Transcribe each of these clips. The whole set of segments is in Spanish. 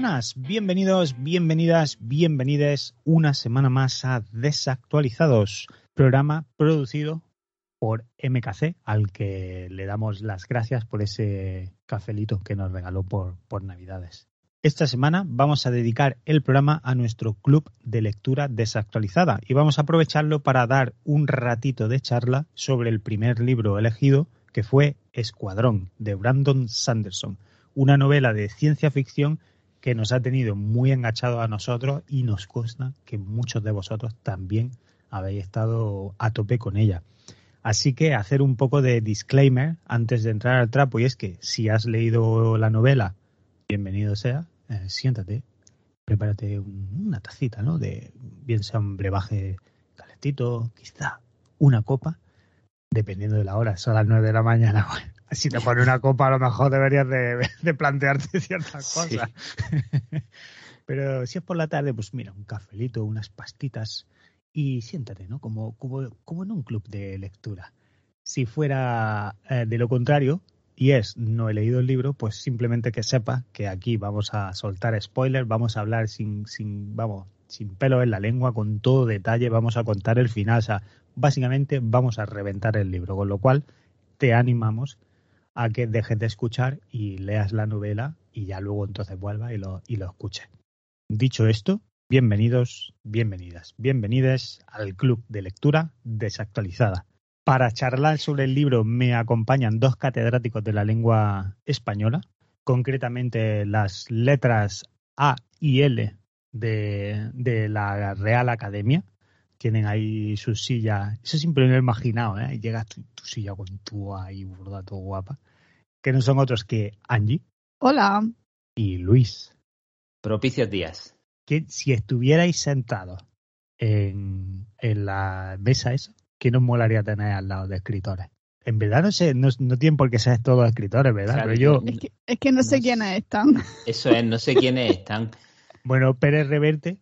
buenas, bienvenidos, bienvenidas, bienvenides una semana más a Desactualizados, programa producido por MKC, al que le damos las gracias por ese cafelito que nos regaló por, por Navidades. Esta semana vamos a dedicar el programa a nuestro club de lectura desactualizada y vamos a aprovecharlo para dar un ratito de charla sobre el primer libro elegido, que fue Escuadrón, de Brandon Sanderson, una novela de ciencia ficción que nos ha tenido muy enganchados a nosotros y nos consta que muchos de vosotros también habéis estado a tope con ella. Así que hacer un poco de disclaimer antes de entrar al trapo y es que si has leído la novela, bienvenido sea, eh, siéntate, prepárate una tacita, ¿no? De bien sea un brebaje calentito, quizá una copa, dependiendo de la hora, son las nueve de la mañana. si te pones una copa, a lo mejor deberías de, plantearte ciertas cosas. Pero si es por la tarde, pues mira, un cafelito, unas pastitas y siéntate, ¿no? Como, como, como en un club de lectura. Si fuera eh, de lo contrario, y es no he leído el libro, pues simplemente que sepa que aquí vamos a soltar spoilers, vamos a hablar sin, sin, vamos, sin pelo en la lengua, con todo detalle, vamos a contar el final, o sea, básicamente vamos a reventar el libro, con lo cual te animamos a que dejes de escuchar y leas la novela y ya luego entonces vuelva y lo, y lo escuche. Dicho esto, bienvenidos, bienvenidas, bienvenidas al Club de Lectura Desactualizada. Para charlar sobre el libro me acompañan dos catedráticos de la lengua española, concretamente las letras A y L de, de la Real Academia, tienen ahí su silla. Eso siempre me lo he imaginado, ¿eh? Llegas tu, tu silla con tu ahí, burda, todo guapa. Que no son otros que Angie. Hola. Y Luis. Propicios días. Que si estuvierais sentados en, en la mesa esa, ¿qué nos molaría tener al lado de escritores? En verdad no sé, no, no tienen por qué ser todos escritores, ¿verdad? Claro, Pero yo, Es que, es que no sé quiénes están. Eso es, no sé quiénes están. bueno, Pérez Reverte,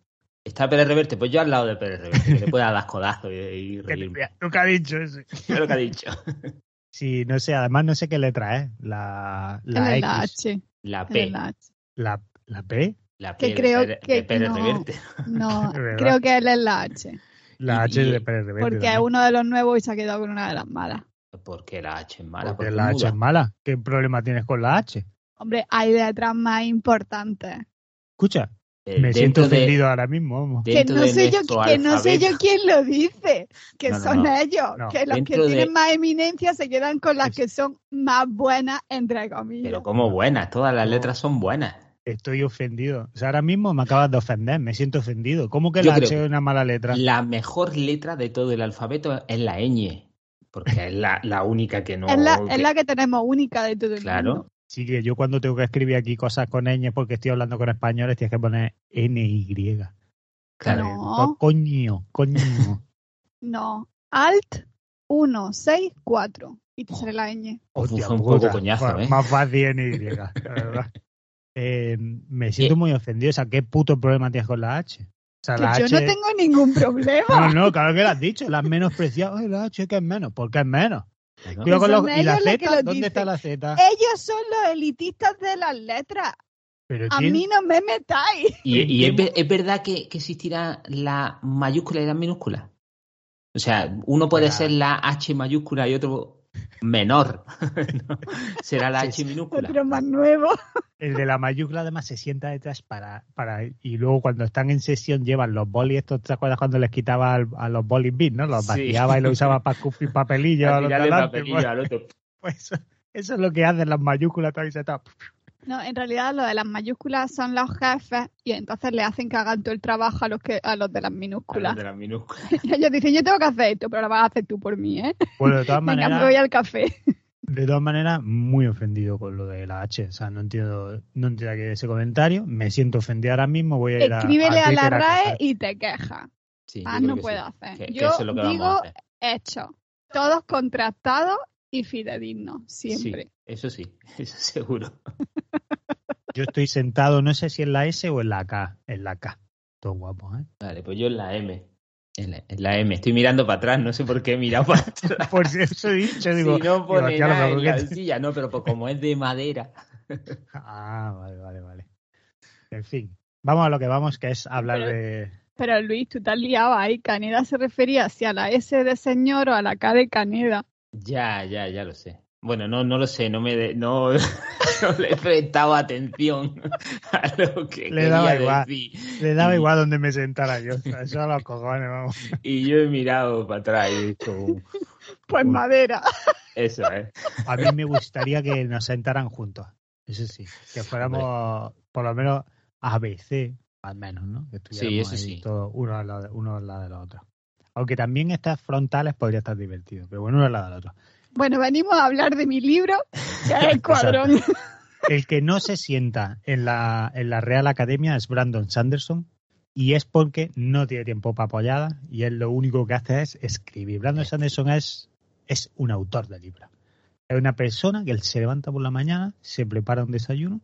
¿Está Pérez Reverte? Pues yo al lado de Pérez Reverte, que le pueda dar codazos y, y que reírme. nunca ha dicho eso. Es lo que ha dicho. Sí, no sé, además no sé qué letra es. La, la es la X, H. La P. la H. la, la P, La Que P de creo Pérez- que de Pérez no. Reverte. No, creo que él es la H. la H y- de Pérez Reverte. Porque es uno de los nuevos y se ha quedado con una de las malas. Porque la H es mala. Porque Porque la H muda. es mala. ¿Qué problema tienes con la H? Hombre, hay letras más importantes. Escucha, me siento de- ofendido ahora mismo. Que no, sé yo, que no sé yo quién lo dice. Que No, no, son no. ellos. No. Que los que de- tienen más eminencia se quedan con las Es- que son más buenas, entre comillas. Pero como buenas, todas las letras son buenas. Estoy ofendido. O sea, ahora mismo me acabas de ofender, me siento ofendido. ¿Cómo que Yo la H es una mala letra? La mejor letra de todo el alfabeto es la ñ. Porque es la, la única que no. es, la, que- es la que tenemos única de todo el Claro. mundo. Sí, que yo cuando tengo que escribir aquí cosas con ñ porque estoy hablando con españoles, tienes que poner NY. Claro. No. Co- Coño, coño. No. Alt 164. Y te sale la ñ. Hostia fue un puta. poco coñazo, Bueno, ¿eh? Más fácil NY, la verdad. Eh, me siento muy ofendido. O sea, ¿qué puto problema tienes con la H? O sea, Que la yo H... no tengo ningún problema. No, no, claro que lo has dicho. La has menospreciado. Ay, la H que es menos. ¿Por qué es menos? Cuidado con los- ¿Y la Z? ¿Dónde está dicen. la Z? Ellos son los elitistas de las letras. Pero A ¿quién- mí no me metáis. Y, y es, ¿Quién- ver- es verdad que, que existirá la mayúscula y la minúscula. O sea, uno puede ser la H mayúscula y otro menor. ¿no? Será la H minúscula. Otro más nuevo. El de la mayúscula además se sienta detrás para, para y luego cuando están en sesión llevan los bolis estos, ¿te acuerdas cuando les quitaba al- a los bolis no? Los Sí. vaciaba y los usaba para escupir a los papelillo pues, al otro. pues eso, eso es lo que hacen las mayúsculas y se. No, en realidad lo de las mayúsculas son los jefes y entonces le hacen que hagan todo el trabajo a los que a los de las A minúsculas. los de las minúsculas. Y ellos dicen, yo tengo que hacer esto, pero lo vas a hacer tú por mí, ¿eh? Bueno, de todas Venga, me maneras, voy al café. de todas maneras, muy ofendido con lo de la H. O sea, no entiendo, no entiendo ese comentario. Me siento ofendido ahora mismo. Voy a ir a, Escríbele a la RAE y te. Sí, Más creo no que puedo sí. hacer. Que- Yo eso es lo que vamos digo a hacer. hecho. Todos contrastados y fidedignos, siempre. Sí, eso sí, eso seguro. Yo estoy sentado, no sé si en la S o en la K. En la K. Todo guapo, ¿eh? Vale, pues yo en la M. En la, en la M. Estoy mirando para atrás, no sé por qué he mirado para atrás. Por si eso he dicho, digo. si no digo, pone lo nada en la que- silla, no, pero pues como es de madera. Ah, vale, vale, vale. En fin, vamos a lo que vamos, que es hablar Pero- de... Pero Luis, tú te has liado ahí. Caneda se refería si a la S de señor o a la K de Caneda. Ya, ya, ya lo sé. Bueno, no, no lo sé, no me de- no, no le he prestado atención a lo que Le daba quería igual. decir. Le daba Y- igual donde me sentara yo. Eso a los cojones, vamos. Y yo he mirado para atrás y he dicho, "Uh, Pues madera. eso es. A mí me gustaría que nos sentaran juntos. Eso sí. Que fuéramos, por lo menos, ABC, al menos, ¿no? Que estuviéramos eso ahí sí. todos uno al lado, uno al lado de los otros. Aunque también estas frontales podría estar divertido, pero bueno, uno al lado del otro. Bueno, venimos a hablar de mi libro, que es Escuadrón. El que no se sienta en la, en la Real Academia es Brandon Sanderson y es porque no tiene tiempo para apoyada y él lo único que hace es escribir. Brandon Sanderson es, es un autor de libros. Es una persona que él se levanta por la mañana, se prepara un desayuno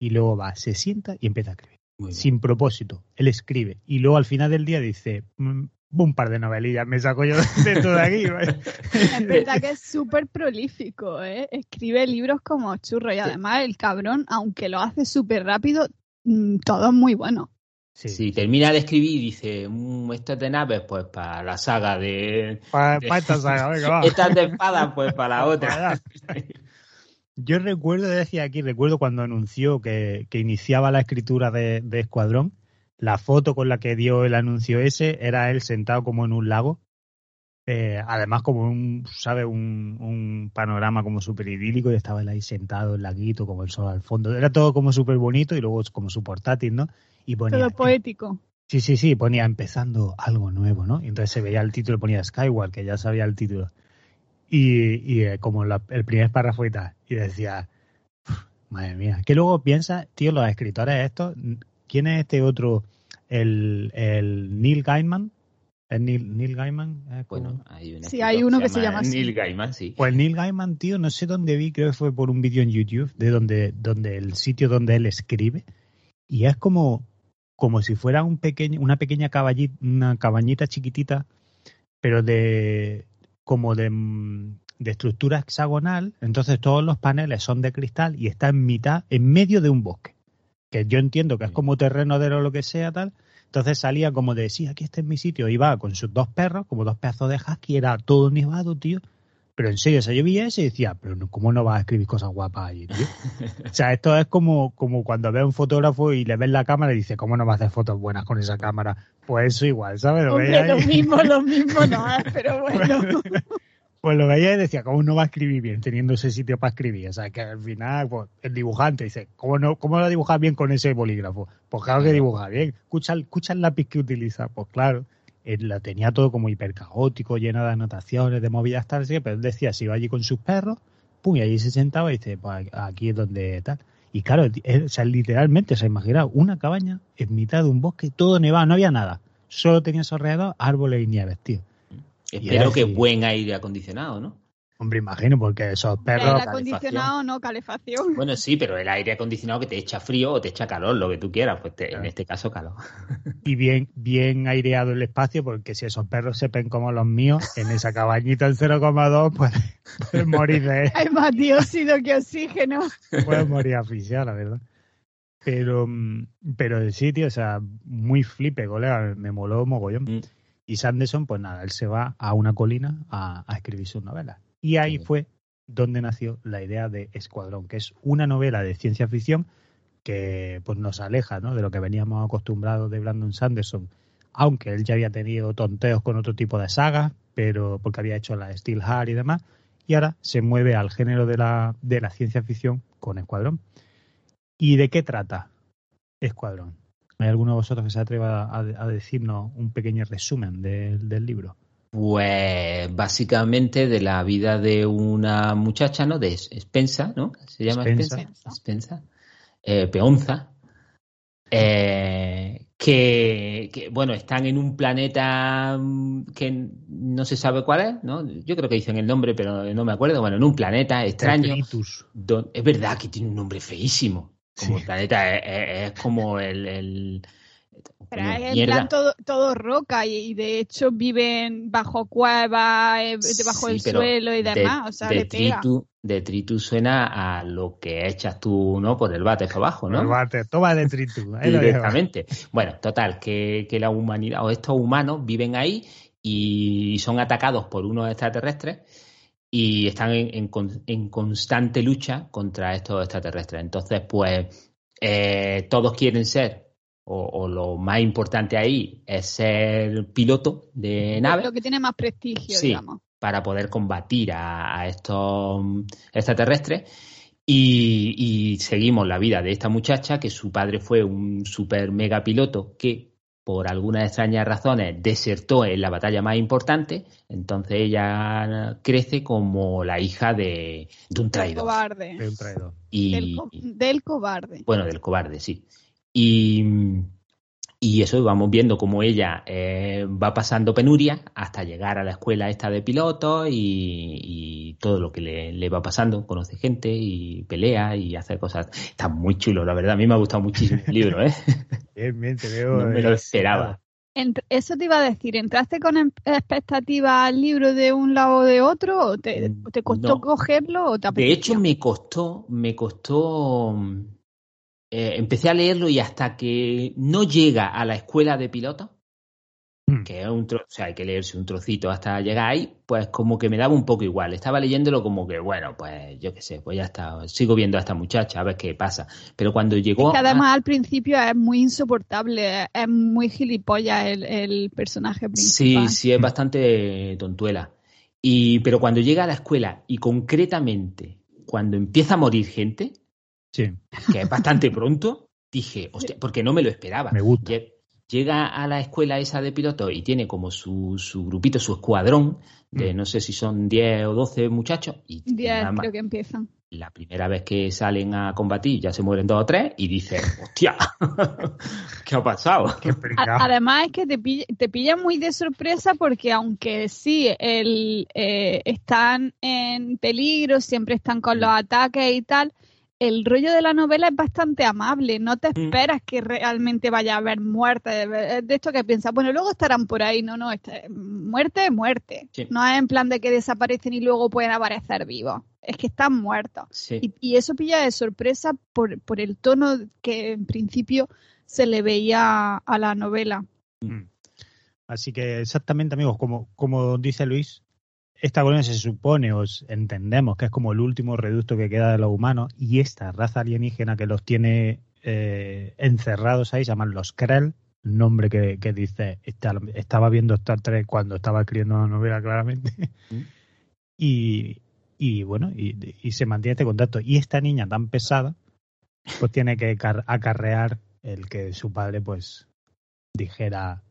y luego va, se sienta y empieza a escribir. Muy bien. Sin propósito. Él escribe y luego al final del día dice, "Mm, un par de novelillas me saco yo de todo aquí. ¿vale?". Es verdad que es súper prolífico, ¿eh? Escribe libros como churro y además el cabrón, aunque lo hace súper rápido, mm, todo es muy bueno. Sí. Si termina de escribir y dice, "Mm, esto es de naves, pues para la saga de... Pa- pa esta saga, venga, va. Estas de espadas, pues para la otra. Para. Yo recuerdo, decía aquí, recuerdo cuando anunció que, que iniciaba la escritura de, de Escuadrón, la foto con la que dio el anuncio ese era él sentado como en un lago, eh, además como un, ¿sabe? Un, un panorama como súper idílico y estaba él ahí sentado, el laguito, como el sol al fondo. Era todo como súper bonito y luego como su portátil, ¿no? Y ponía, Todo poético. Sí, sí, sí, ponía empezando algo nuevo, ¿no? Y entonces se veía el título, ponía Skyward, que ya sabía el título. Y, y eh, como la- el primer párrafo y tal, y decía, "Uf, madre mía, que luego piensa, tío, los escritores estos, ¿quién es este otro? El, el Neil Gaiman, ¿es Neil, Neil Gaiman? ¿Es como- Bueno, hay, un Sí, escritor hay uno que se llama así. Neil Gaiman, sí. Pues Neil Gaiman, tío, no sé dónde vi, creo que fue por un vídeo en YouTube, de donde, donde el sitio donde él escribe, y es como, como si fuera un pequeño, una pequeña caballita, una cabañita chiquitita, pero de como de, de estructura hexagonal, entonces todos los paneles son de cristal y está en mitad, en medio de un bosque, que yo entiendo que es Sí. como terreno de lo que sea, tal. Entonces salía como de, sí, aquí está en mi sitio, va con sus dos perros, como dos pedazos de husky, era todo nevado, tío. Pero en serio, o sea, yo vi eso y decía, pero no- ¿cómo no vas a escribir cosas guapas allí, tío? o sea, esto es como, como cuando ves a un fotógrafo y le ves la cámara y dice, ¿cómo no vas a hacer fotos buenas con esa cámara? Pues eso igual, ¿sabes? Lo Hombre, lo mismo, lo mismo no es, pero bueno. pues lo veía y decía, ¿cómo no va a escribir bien teniendo ese sitio para escribir? O sea, que al final, pues, el dibujante dice, ¿cómo no, cómo lo dibujas bien con ese bolígrafo? Pues claro que dibuja bien. Escucha, escucha el lápiz que utiliza. Pues claro, él lo tenía todo como hiper caótico, lleno de anotaciones, de movidas tal, así, pero él decía, si iba allí con sus perros, pum, y allí se sentaba y dice, pues aquí es donde tal. Y claro, él, o sea, literalmente, se imagina una cabaña en mitad de un bosque, todo nevado, no había nada. Solo tenía a su alrededor árboles y nieves, tío. Espero que buen aire acondicionado, ¿no? Hombre, imagino, porque esos perros... Aire calefacción. acondicionado, no calefacción. Bueno, sí, pero el aire acondicionado que te echa frío o te echa calor, lo que tú quieras, pues te- en Claro. este caso calor. y bien, bien aireado el espacio, porque si esos perros se ven como los míos, en esa cabañita en 0,2, pues pueden morir de Hay más dióxido que oxígeno. pueden morir asfixiados, la verdad. Pero, mm, pero sí, tío, o sea, muy flipe, colega, me moló mogollón. Mm. Y Sanderson, pues nada, él se va a una colina a, a escribir sus novelas. Y ahí Sí. fue donde nació la idea de Escuadrón, que es una novela de ciencia ficción que pues nos aleja ¿no? de lo que veníamos acostumbrados de Brandon Sanderson, aunque él ya había tenido tonteos con otro tipo de sagas, pero porque había hecho la Steel Heart y demás, y ahora se mueve al género de la, de la ciencia ficción con Escuadrón. ¿Y de qué trata Escuadrón? ¿Hay alguno de vosotros que se atreva a, a decirnos un pequeño resumen del- del libro? Pues básicamente de la vida de una muchacha, ¿no? De Spensa, ¿no? Se llama Spensa. Spensa. Spensa. Eh, Peonza. Eh, que, que, bueno, están en un planeta mm, que no se sabe cuál es, ¿no? Yo creo que dicen el nombre, pero no me acuerdo. Bueno, en un planeta extraño. Don- es verdad que tiene un nombre feísimo. Como Sí. el planeta es, es- es como el, el- Pero es en plan todo, todo roca y, de hecho viven bajo cuevas, eh, debajo del suelo y demás. o sea, detritus, detritus suena a lo que echas tú, ¿no? Por el bate para abajo, ¿no? El bate, toma detritus. Directamente. Bueno, total, que, que la humanidad o estos humanos viven ahí y son atacados por unos extraterrestres y están en, en, constante lucha contra estos extraterrestres. Entonces, pues eh, todos quieren ser, o, lo más importante ahí es ser piloto de nave. Lo que tiene más prestigio, digamos. Para poder combatir a, estos extraterrestres. Y, y, seguimos la vida de esta muchacha, que su padre fue un super mega piloto que por algunas extrañas razones desertó en la batalla más importante, entonces ella crece como la hija de, un traidor. Cobarde. De un traidor. Y, del, cobarde. Bueno, del cobarde, sí. Y, y eso vamos viendo cómo ella eh, va pasando penuria hasta llegar a la escuela esta de pilotos y, todo lo que le, va pasando. Conoce gente y pelea y hace cosas. Está muy chulo, la verdad. A mí me ha gustado muchísimo el libro, ¿eh? Bien, te veo. No me lo esperaba. Eso te iba a decir, ¿entraste con em, expectativa al libro de un lado o de otro? ¿O te, mm, costó cogerlo o te De hecho, me costó, me costó eh, empecé a leerlo y hasta que no llega a la escuela de pilotos, hmm. que es un trozo, o sea, hay que leerse un trocito hasta llegar ahí, pues como que me daba un poco igual. Estaba leyéndolo como que, bueno, pues yo qué sé, pues ya está, sigo viendo a esta muchacha a ver qué pasa. Pero cuando llegó... Es que además al principio es muy insoportable, es muy gilipollas el, el personaje principal. Sí, sí, es bastante tontuela. Y, pero cuando llega a la escuela y concretamente cuando empieza a morir gente, que es bastante pronto, dije, hostia, porque no me lo esperaba. Me gusta. Llega a la escuela esa de piloto y tiene como su, su grupito, su escuadrón, de mm. no sé si son 10 o 12 muchachos. Y 10 creo que empiezan. La primera vez que salen a combatir ya se mueren dos o tres y dice, hostia, ¿qué ha pasado? Además es que te pilla, te pilla muy de sorpresa porque aunque sí el, eh, están en peligro, siempre están con los ataques y tal, el rollo de la novela es bastante amable, no te mm. esperas que realmente vaya a haber muerte, de esto que piensas, bueno, luego estarán por ahí, no, no, este, muerte, muerte, no es en plan de que desaparecen y luego pueden aparecer vivos, es que están muertos. Y, eso pilla de sorpresa por, por el tono que en principio se le veía a la novela. Mm. Así que exactamente, amigos, como, como dice Luis, esta colonia se supone, o entendemos que es como el último reducto que queda de los humanos, y esta raza alienígena que los tiene eh, encerrados ahí, se llaman los Krell, nombre que, dice, estaba viendo Star Trek cuando estaba escribiendo la novela claramente, mm. y, bueno, y, se mantiene este contacto. Y esta niña tan pesada, pues tiene que acarrear el que su padre pues dijera,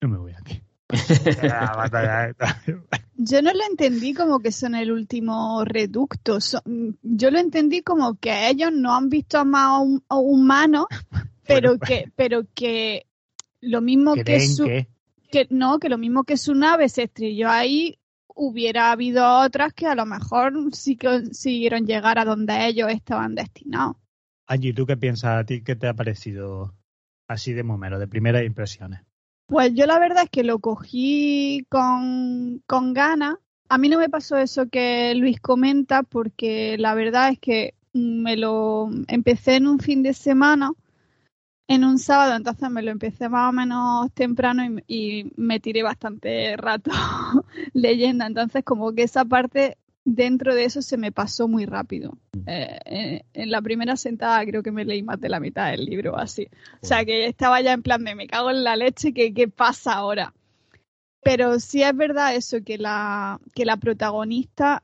no me voy aquí. Yo no lo entendí como que son el último reducto. yo lo entendí como que ellos no han visto a más humanos, pero pues. que, pero que lo mismo que su que... no, que lo mismo que su nave se estrelló ahí, hubiera habido otras que a lo mejor sí consiguieron llegar a donde ellos estaban destinados. Angie, ¿tú qué piensas a ti? ¿Qué te ha parecido así de momento, de primeras impresiones? Pues yo la verdad es que lo cogí con, con ganas. A mí no me pasó eso que Luis comenta porque la verdad es que me lo empecé en un fin de semana, en un sábado, entonces me lo empecé más o menos temprano y, y me tiré bastante rato leyendo. Entonces como que esa parte dentro de eso se me pasó muy rápido. Mm. Eh, eh, en la primera sentada creo que me leí más de la mitad del libro, así. O sea que estaba ya en plan de me cago en la leche, ¿qué, qué pasa ahora? Pero sí es verdad eso, que la, que la protagonista,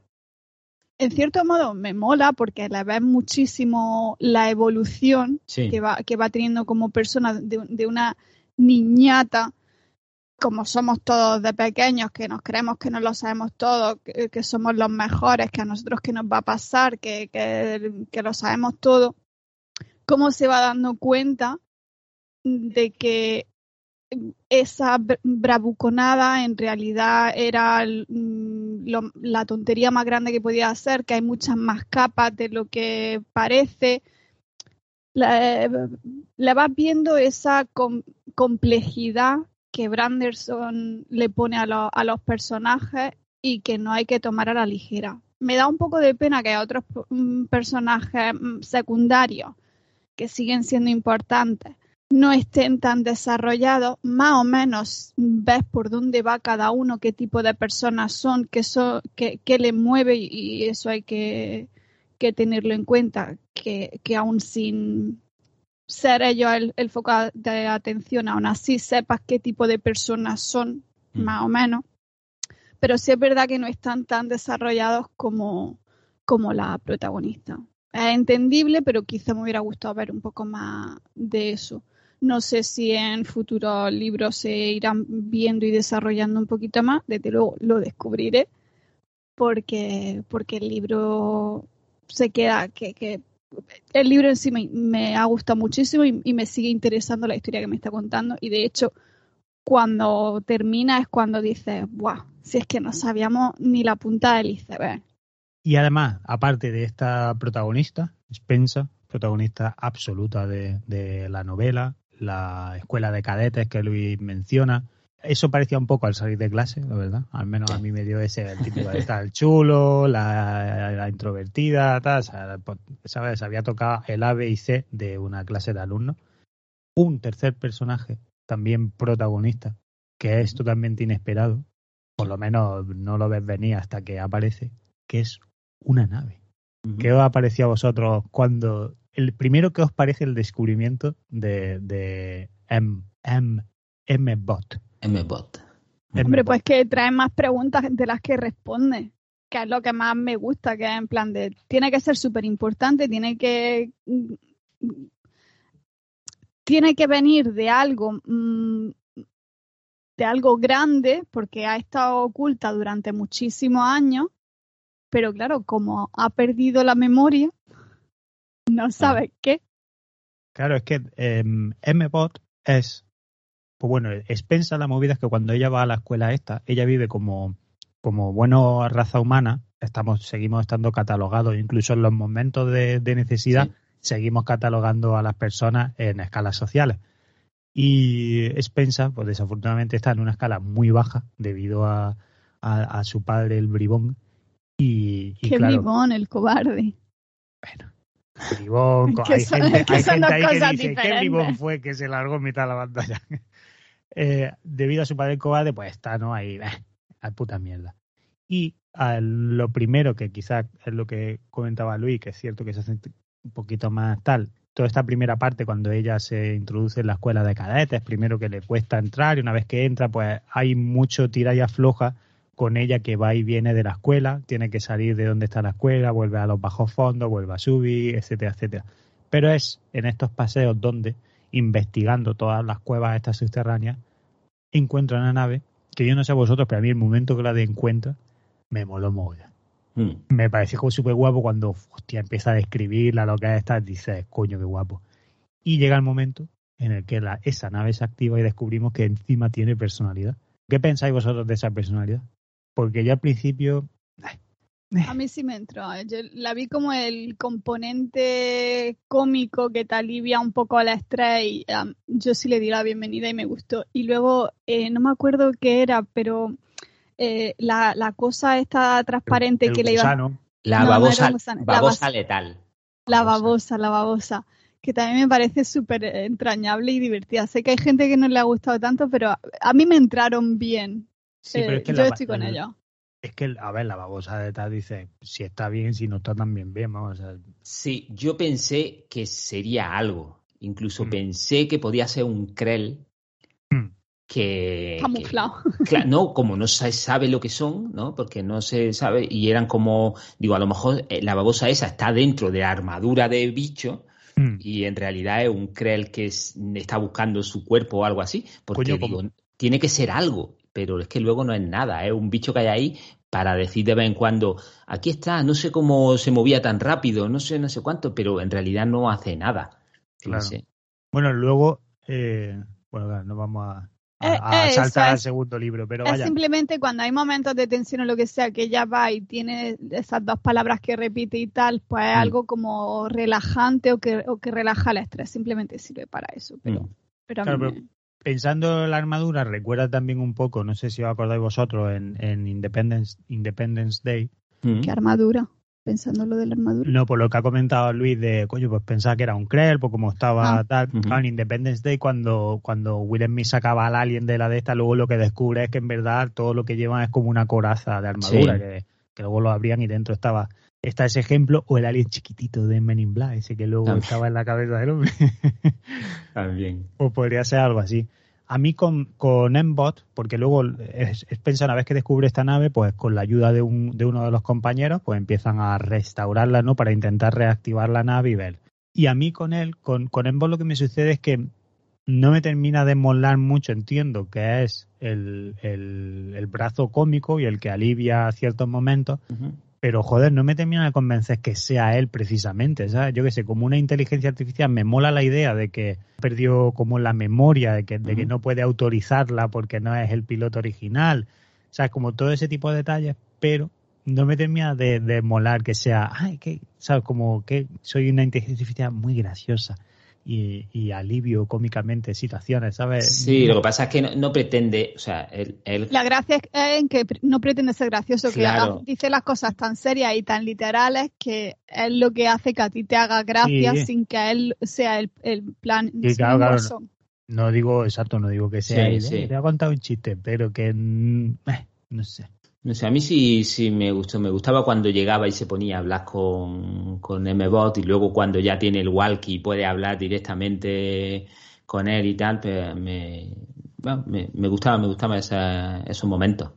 en cierto modo, me mola porque la ves muchísimo la evolución que, va, que va teniendo como persona de, de una niñata como somos todos de pequeños, que nos creemos que no lo sabemos todo, que, somos los mejores, que a nosotros qué nos va a pasar, que, que, lo sabemos todo, cómo se va dando cuenta de que esa bravuconada en realidad era la tontería más grande que podía hacer, que hay muchas más capas de lo que parece. Le, vas viendo esa complejidad que Branderson le pone a, a, los personajes y que no hay que tomar a la ligera. Me da un poco de pena que otros mm, personajes mm, secundarios que siguen siendo importantes no estén tan desarrollados, más o menos ves por dónde va cada uno, qué tipo de personas son, qué, son, qué, qué mueve y eso hay que, que tenerlo en cuenta, que, que aún sin ser ellos el, foco de atención, aún así sepas qué tipo de personas son, mm. más o menos. Pero sí es verdad que no están tan desarrollados como, como la protagonista. Es entendible, pero quizá me hubiera gustado ver un poco más de eso. No sé si en futuros libros se irán viendo y desarrollando un poquito más, desde luego lo descubriré, porque, porque el libro se queda, que, que el libro en sí me, ha gustado muchísimo y, me sigue interesando la historia que me está contando. Y de hecho, cuando termina es cuando dices, ¡buah! Si es que no sabíamos ni la punta del iceberg. Y además, aparte de esta protagonista, Spencer, protagonista absoluta de, de la novela, la escuela de cadetes que Luis menciona, eso parecía un poco al salir de clase, la verdad. Al menos a mí me dio ese, el típico de el chulo, la, introvertida, tal. Pues, ¿Sabes? Había tocado el A, B y C de una clase de alumnos. Un tercer personaje, también protagonista, que es totalmente inesperado. Por lo menos no lo ves venir hasta que aparece, que es una nave. ¿Qué os ha parecido a vosotros cuando el primero que os parece el descubrimiento de, de M, M, M-Bot? MBot. Hombre, pues que trae más preguntas de las que responde, que es lo que más me gusta, que es en plan de, tiene que ser súper importante, tiene que tiene que venir de algo mm, de algo grande porque ha estado oculta durante muchísimos años, pero claro, como ha perdido la memoria, no sabe qué. Claro, es que eh, MBot es pues bueno, expensa la movida es que cuando ella va a la escuela esta, ella vive como, como buena raza humana, estamos, seguimos estando catalogados, incluso en los momentos de, necesidad, seguimos catalogando a las personas en escalas sociales. Y Spensa, pues desafortunadamente está en una escala muy baja debido a, a, su padre, el bribón. Y, Qué bribón, el cobarde. Bueno, bribón, hay gente, hay gente ahí que dice, ¿qué bribón fue que se largó en mitad de la pantalla? Eh, debido a su padre cobarde, pues está, ¿no? Ahí, a puta mierda. Y lo primero que quizás es lo que comentaba Luis, que es cierto que se hace un poquito más tal, toda esta primera parte cuando ella se introduce en la escuela de cadetes, primero que le cuesta entrar y una vez que entra, pues hay mucho tira y afloja con ella que va y viene de la escuela, tiene que salir de donde está la escuela, vuelve a los bajos fondos, vuelve a subir, etcétera, etcétera. Pero es en estos paseos donde investigando todas las cuevas estas subterráneas, encuentra una nave que yo no sé a vosotros, pero a mí el momento que la de encuentra me moló mucho. Mm. Me pareció como súper guapo cuando hostia, empieza a describirla, lo que es esta, dices, coño, qué guapo. Y llega el momento en el que la, esa nave se activa y descubrimos que encima tiene personalidad. ¿Qué pensáis vosotros de esa personalidad? Porque yo al principio a mí sí me entró. Yo la vi como el componente cómico que te alivia un poco la estrés y yo sí le di la bienvenida y me gustó. Y luego, eh, no me acuerdo qué era, pero eh, la, la, cosa esta transparente que le iba... La babosa, babosa letal. La babosa, la babosa. Que también me parece súper entrañable y divertida. Sé que hay gente que no le ha gustado tanto, pero a, mí me entraron bien. Sí, pero es que yo estoy con ella es que, a ver, la babosa de tal dice, si está bien, si no está también bien, vamos a... Sí, yo pensé que sería algo. Incluso mm. pensé que podía ser un Krell mm. que... Camuflado. no, como no se sabe lo que son, ¿no? Porque no se sabe, y eran como, digo, a lo mejor eh, la babosa esa está dentro de la armadura de bicho, mm. y en realidad es un Krell que está buscando su cuerpo o algo así, porque digo, tiene que ser algo pero es que luego no es nada, es un bicho que hay ahí para decir de vez en cuando, aquí está, no sé cómo se movía tan rápido, no sé, no sé cuánto, pero en realidad no hace nada. Bueno, luego, eh, bueno, no vamos a, eh, saltar al segundo libro, pero es simplemente cuando hay momentos de tensión o lo que sea, que ella va y tiene esas dos palabras que repite y tal, pues es mm. algo como relajante o que, o que relaja el estrés, simplemente sirve para eso. Pero, mm. pero, pensando en la armadura, recuerda también un poco, no sé si os acordáis vosotros, en, en Independence, Independence Day. Mm. ¿Qué armadura? Pensando lo de la armadura. No, por lo que ha comentado Luis de, coño, pues pensaba que era un Krell, pues como estaba ah. tal. En Independence Day, cuando, cuando Will Smith sacaba al alien de la de esta, luego lo que descubre es que en verdad todo lo que llevan es como una coraza de armadura, que, que luego lo abrían y dentro estaba está ese ejemplo, o el alien chiquitito de Men in Black, ese que luego estaba en la cabeza del hombre. También. O podría ser algo así. A mí con, con M-Bot, porque luego es, pensar, una vez que descubre esta nave, pues con la ayuda de, un, de uno de los compañeros, pues empiezan a restaurarla, ¿no? Para intentar reactivar la nave y ver. Y a mí con él, con, con M-Bot lo que me sucede es que no me termina de molar mucho, entiendo que es el, el, brazo cómico y el que alivia ciertos momentos, pero joder, no me termina de convencer que sea él precisamente, ¿sabes? Yo que sé, como una inteligencia artificial me mola la idea de que perdió como la memoria, de que, de que no puede autorizarla porque no es el piloto original, ¿sabes? Como todo ese tipo de detalles, pero no me termina de, de molar que sea, ay, que, ¿sabes? Como que soy una inteligencia artificial muy graciosa y, alivio cómicamente situaciones, ¿sabes? Sí, lo que pasa es que no, pretende, o sea, él, La gracia es en que no pretende ser gracioso, que dice las cosas tan serias y tan literales que es lo que hace que a ti te haga gracia sin que él sea el, plan. no, digo, exacto, no digo que sea él, ¿eh? te ha contado un chiste, pero que, mm, eh, no sé. No sé, a mí sí, sí me gustó. Me gustaba cuando llegaba y se ponía a hablar con, con MBot y luego cuando ya tiene el walkie y puede hablar directamente con él y tal, pues me, me, gustaba, me gustaba esos momentos.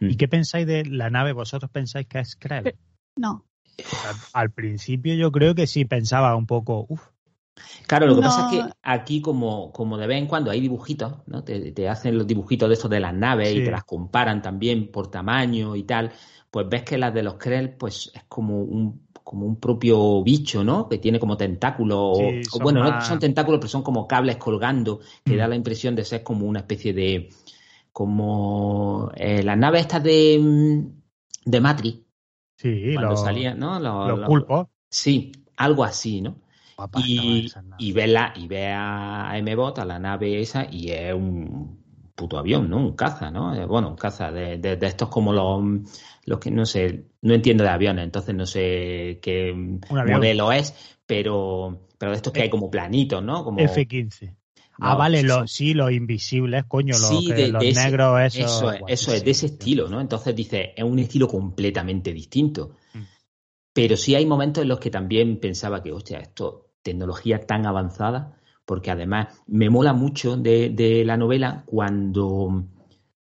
¿Y mm. qué pensáis de la nave? ¿Vosotros pensáis que es Krell? No. Al principio yo creo que sí pensaba un poco, uff, Claro, lo que pasa es que aquí, como, como de vez en cuando hay dibujitos, ¿no? Te, hacen los dibujitos de estos de las naves y te las comparan también por tamaño y tal, pues ves que las de los Krell, pues es como un, como un propio bicho, ¿no? Que tiene como tentáculos, o, bueno, no son tentáculos, pero son como cables colgando, que da mm. la impresión de ser como una especie de, como eh, las naves estas de, de Matrix. Sí, cuando salían, ¿no? los pulpos. Sí, algo así, ¿no? Y, y, ve la, y ve a MBOT, a la nave esa, y es un puto avión, ¿no? Un caza, ¿no? Eh, bueno, un caza de, de, estos como los, los que no sé, no entiendo de aviones, entonces no sé qué modelo es, pero, pero de estos que hay como planitos, ¿no? Como... F-15. ah, vale, los, sí, los invisibles, coño, los, negros, eso. Eso, es, eso es de ese estilo, ¿no? Entonces dice, es un estilo completamente distinto. Mm. Pero sí hay momentos en los que también pensaba que, hostia, esto tecnología tan avanzada, porque además me mola mucho de, la novela cuando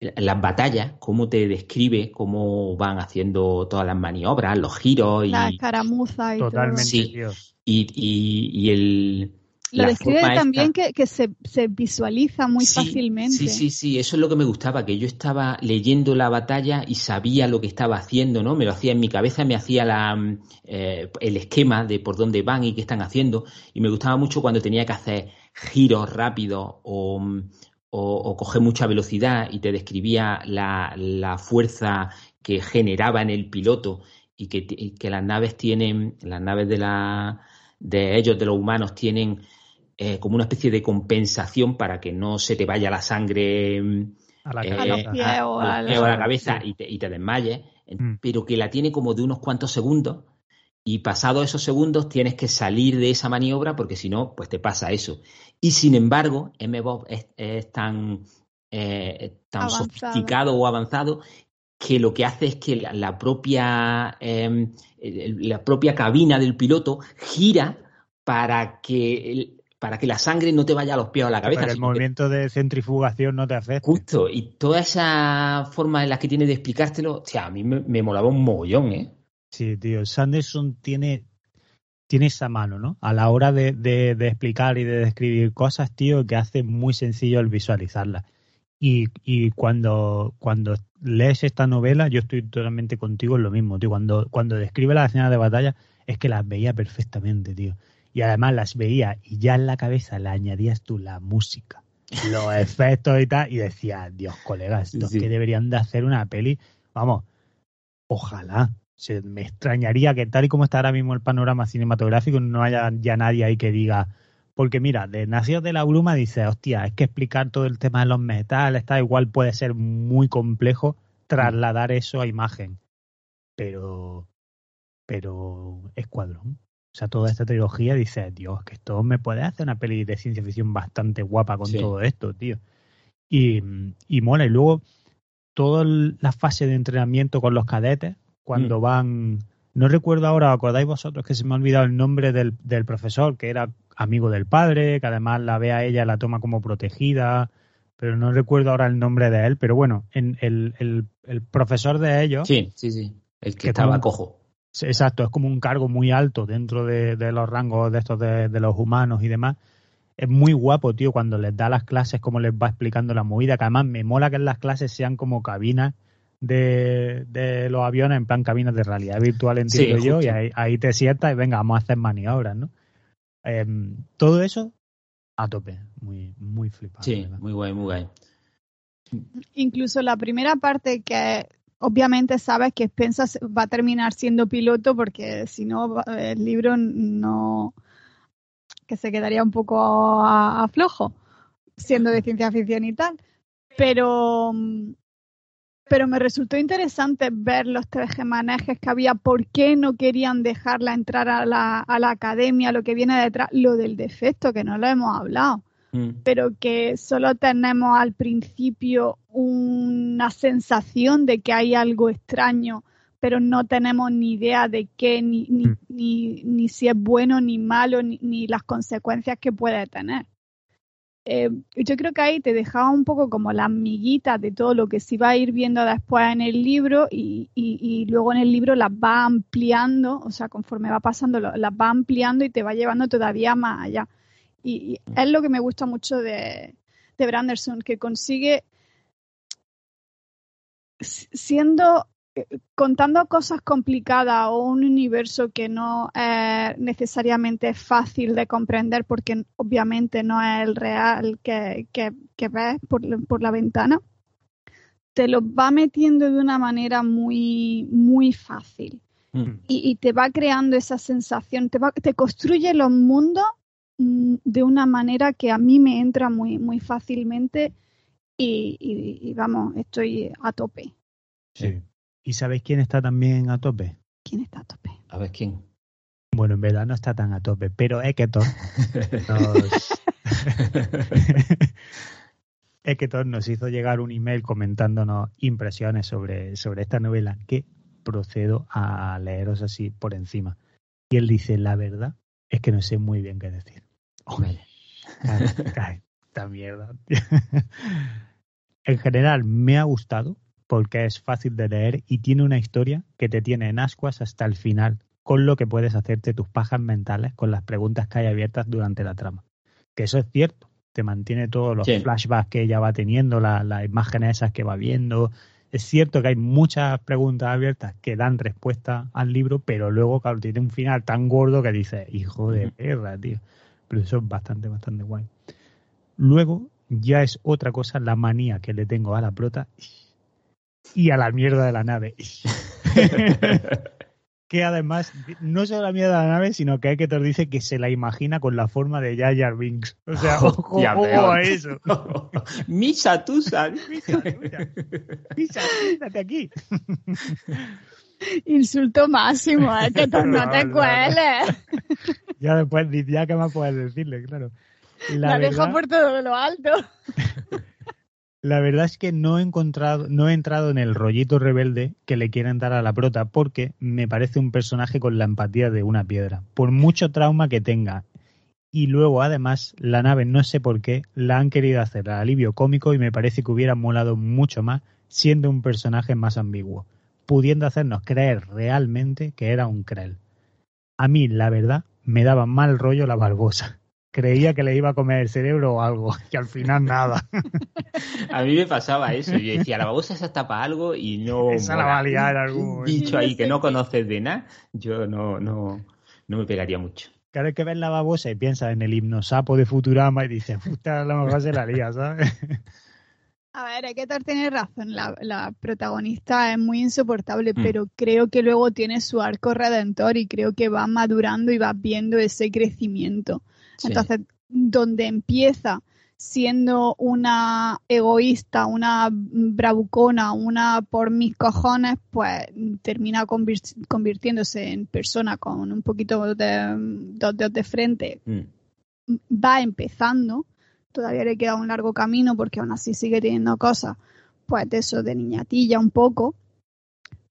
las batallas, cómo te describe cómo van haciendo todas las maniobras, los giros y la escaramuza y Totalmente, todo. y, el lo describe también que, se, visualiza muy fácilmente. Sí, sí, sí, eso es lo que me gustaba, que yo estaba leyendo la batalla y sabía lo que estaba haciendo, ¿no? Me lo hacía en mi cabeza, me hacía la, mm, eh, el esquema de por dónde van y qué están haciendo. Y me gustaba mucho cuando tenía que hacer giros rápidos o, mm, o, coger mucha velocidad y te describía la, la, fuerza que generaba en el piloto y que, que las naves tienen, las naves de la de ellos, de los humanos, tienen eh, como una especie de compensación para que no se te vaya la sangre a la, eh, o a la, cabeza y, te, y te desmayes, mm. pero que la tiene como de unos cuantos segundos y pasado esos segundos tienes que salir de esa maniobra porque si no, pues te pasa eso. Y sin embargo, MBOB es, es tan, eh, tan sofisticado o avanzado que lo que hace es que la, propia, em, la propia cabina del piloto gira para que para que la sangre no te vaya a los pies o a la cabeza. Para el movimiento de centrifugación no te afecte. Justo, y toda esa forma en la que tiene de explicártelo, o sea, a mí me, molaba un mogollón, ¿eh? Sí, tío, Sanderson tiene, tiene esa mano, ¿no? A la hora de, de, de explicar y de describir cosas, tío, que hace muy sencillo el visualizarlas. Y, y cuando, cuando lees esta novela, yo estoy totalmente contigo en lo mismo, tío. Cuando, cuando describe las escenas de batalla, es que las veía perfectamente, tío. Y además las veía y ya en la cabeza le añadías tú la música, los efectos y tal, y decía, Dios, colegas, estos que deberían de hacer una peli, vamos, ojalá. Se, me extrañaría que tal y como está ahora mismo el panorama cinematográfico, no haya ya nadie ahí que diga, Porque mira, de Nacidos de la Bruma dice, hostia, es que explicar todo el tema de los metales, está igual puede ser muy complejo trasladar eso a imagen. Pero, pero Escuadrón. O sea, toda esta trilogía dice, Dios, que esto me puede hacer una peli de ciencia ficción bastante guapa con todo esto, tío. Y, y mola. Y luego, toda la fase de entrenamiento con los cadetes, cuando mm. van no recuerdo ahora, ¿acordáis vosotros que se me ha olvidado el nombre del, del, profesor, que era amigo del padre, que además la ve a ella, la toma como protegida, pero no recuerdo ahora el nombre de él, pero bueno, en el, el, el profesor de ellos. Sí, sí, sí, el que, estaba cojo. Exacto, es como un cargo muy alto dentro de, de los rangos de estos de, de, los humanos y demás. Es muy guapo, tío, cuando les da las clases, cómo les va explicando la movida, que además me mola que en las clases sean como cabinas de, de, los aviones en plan cabinas de realidad virtual, entiendo yo, y ahí, te sientas y venga, vamos a hacer maniobras, ¿no? Em, todo eso a tope, muy, muy flipado. Sí, muy guay, muy guay. Incluso la primera parte que obviamente sabes que Spencer va a terminar siendo piloto porque si no el libro no que se quedaría un poco a flojo siendo de ciencia ficción y tal. Pero pero me resultó interesante ver los tres gemanejes que había, por qué no querían dejarla entrar a la, a la academia, lo que viene detrás, lo del defecto, que no lo hemos hablado, mm. pero que solo tenemos al principio una sensación de que hay algo extraño, pero no tenemos ni idea de qué, ni, ni, mm. ni, ni si es bueno ni malo, ni, ni las consecuencias que puede tener. Eh, yo creo que ahí te dejaba un poco como la amiguita de todo lo que se iba a ir viendo después en el libro y, y, luego en el libro las va ampliando, o sea, conforme va pasando, las va ampliando y te va llevando todavía más allá. Y, mm. es lo que me gusta mucho de, de Branderson, que consigue siendo contando cosas complicadas o un universo que no es necesariamente fácil de comprender porque obviamente no es el real que, ves por, la ventana, te lo va metiendo de una manera muy, muy fácil. Mm. Y, te va creando esa sensación, te, va, te construye los mundos de una manera que a mí me entra muy, muy fácilmente y, y vamos, estoy a tope. Sí. ¿Y sabéis quién está también a tope? ¿Quién está a tope? A ver quién. Bueno, en verdad no está tan a tope, pero Eketor nos... Eketor nos hizo llegar un email comentándonos impresiones sobre, sobre esta novela que procedo a leeros así por encima. Y él dice, la verdad es que no sé muy bien qué decir. Esta mierda. en general me ha gustado, porque es fácil de leer y tiene una historia que te tiene en ascuas hasta el final, con lo que puedes hacerte tus pajas mentales con las preguntas que hay abiertas durante la trama. Que eso es cierto, te mantiene todos los flashbacks que ella va teniendo, las imágenes esas que va viendo. Es cierto que hay muchas preguntas abiertas que dan respuesta al libro, pero luego, claro, tiene un final tan gordo que dice, hijo de perra, tío. Pero eso es bastante, bastante guay. Luego, ya es otra cosa la manía que le tengo a la prota y a la mierda de la nave. que además, no solo la mierda de la nave, sino que hay que te dice que se la imagina con la forma de Jar Binks. O sea, ojo, a eso. Misa, tú sabes. Misa, Misa, aquí. Insulto máximo, ¿eh? que tú no, te cueles. ya después, ya que más puedes decirle, claro. La, dejo por todo lo alto. La verdad es que no he encontrado, no he entrado en el rollito rebelde que le quieren dar a la prota porque me parece un personaje con la empatía de una piedra, por mucho trauma que tenga. Y luego, además, la nave, no sé por qué, la han querido hacer al alivio cómico y me parece que hubiera molado mucho más siendo un personaje más ambiguo, pudiendo hacernos creer realmente que era un Krell. A mí, la verdad, me daba mal rollo la barbosa creía que le iba a comer el cerebro o algo, y al final nada. a mí me pasaba eso, yo decía, la babosa se tapa algo y no... Esa la va a liar algún dicho ahí que no conoces de nada, yo no, no, no me pegaría mucho. Claro, que ves la babosa y piensas en el himno sapo de Futurama y dices, puta, a lo mejor se la lía, ¿sabes? A ver, Keter tiene razón. La, la, protagonista es muy insoportable, mm. pero creo que luego tiene su arco redentor y creo que va madurando y va viendo ese crecimiento. Entonces, donde empieza siendo una egoísta, una bravucona, una por mis cojones, pues termina convirtiéndose en persona con un poquito de dos dedos de frente. Mm. Va empezando, todavía le queda un largo camino porque aún así sigue teniendo cosas, pues de eso de niñatilla un poco.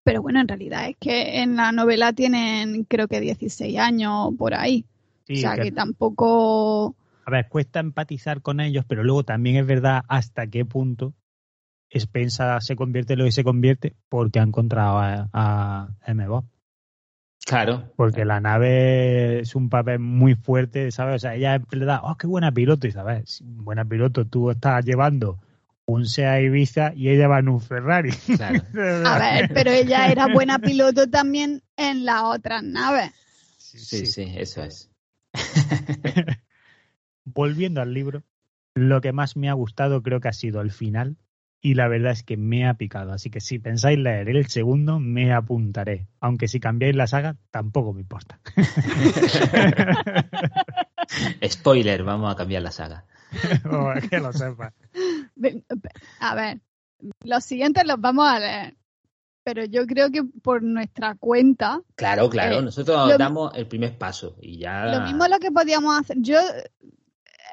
Pero bueno, en realidad es que en la novela tienen creo que 16 años por ahí. o sea que tampoco a ver, cuesta empatizar con ellos, pero luego también es verdad hasta qué punto Spencer se convierte en lo que se convierte porque ha encontrado a, a M. Bob. Claro. Porque la nave es un papel muy fuerte, ¿sabes? O sea, ella es verdad, oh, qué buena piloto, y sabes, buena piloto, tú estás llevando un SEA Ibiza y ella va en un Ferrari. Claro. a ver, pero ella era buena piloto también en la otra nave. Sí, sí, sí eso es. volviendo al libro, lo que más me ha gustado creo que ha sido el final y la verdad es que me ha picado. Así que si pensáis leer el segundo, me apuntaré. Aunque si cambiáis la saga, tampoco me importa. Spoiler, vamos a cambiar la saga. Oh, que lo sepa. A ver, los siguientes los vamos a leer. Pero yo creo que por nuestra cuenta. Claro, claro. Eh, nosotros damos el primer paso y ya. Lo mismo lo que podíamos hacer. Yo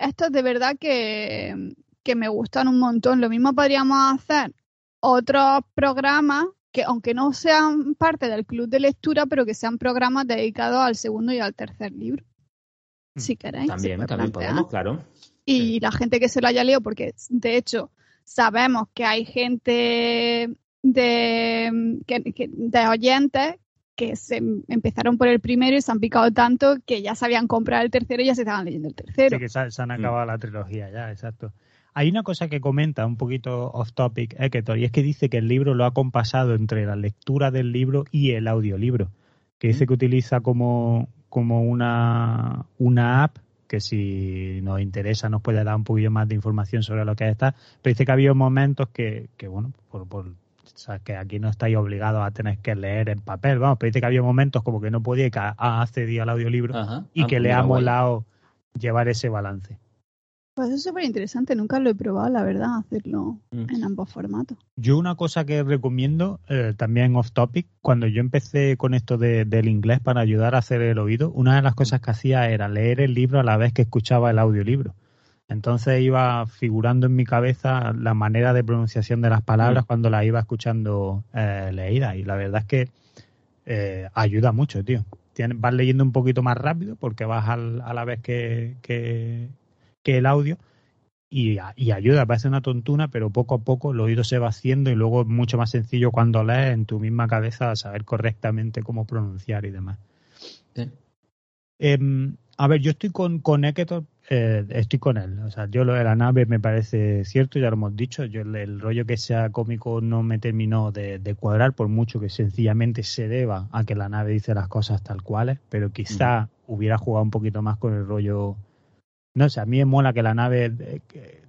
estos de verdad que, me gustan un montón. Lo mismo podríamos hacer otros programas que aunque no sean parte del club de lectura, pero que sean programas dedicados al segundo y al tercer libro. Mm. Si queréis. También, también podemos, claro. Y la gente que se lo haya leído, porque de hecho sabemos que hay gente de, de oyentes que se empezaron por el primero y se han picado tanto que ya sabían comprar el tercero y ya se estaban leyendo el tercero. Sí, que se, han acabado la trilogía ya, exacto. Hay una cosa que comenta un poquito off topic Eketor, y es que dice que el libro lo ha compasado entre la lectura del libro y el audiolibro, que dice que utiliza como, como una, una app que si nos interesa nos puede dar un poquillo más de información sobre lo que está, pero dice que ha habido momentos que, que bueno, por, por o sea, que aquí no estáis obligados a tener que leer en papel. Vamos, pero dice que había momentos como que no podía que ha accedido al audiolibro y ah, que le ha molado llevar ese balance. Pues es súper interesante, nunca lo he probado, la verdad, hacerlo mm. en ambos formatos. Yo una cosa que recomiendo, eh, también off topic, cuando yo empecé con esto del inglés para ayudar a hacer el oído, una de las cosas que hacía era leer el libro a la vez que escuchaba el audiolibro. Entonces iba figurando en mi cabeza la manera de pronunciación de las palabras mm. cuando las iba escuchando eh, leídas. Y la verdad es que eh, ayuda mucho, tío. vas leyendo un poquito más rápido porque vas a la vez que, que, el audio y, y, ayuda, parece una tontuna, pero poco a poco el oído se va haciendo y luego es mucho más sencillo cuando lees en tu misma cabeza saber correctamente cómo pronunciar y demás. Em, a ver, yo estoy con, con eh, estoy con él. O sea, yo lo de la nave me parece cierto, ya lo hemos dicho. Yo el, rollo que sea cómico no me terminó de, cuadrar, por mucho que sencillamente se deba a que la nave dice las cosas tal cuales, pero quizá hubiera jugado un poquito más con el rollo. No sé, a mí me mola que la nave. Eh,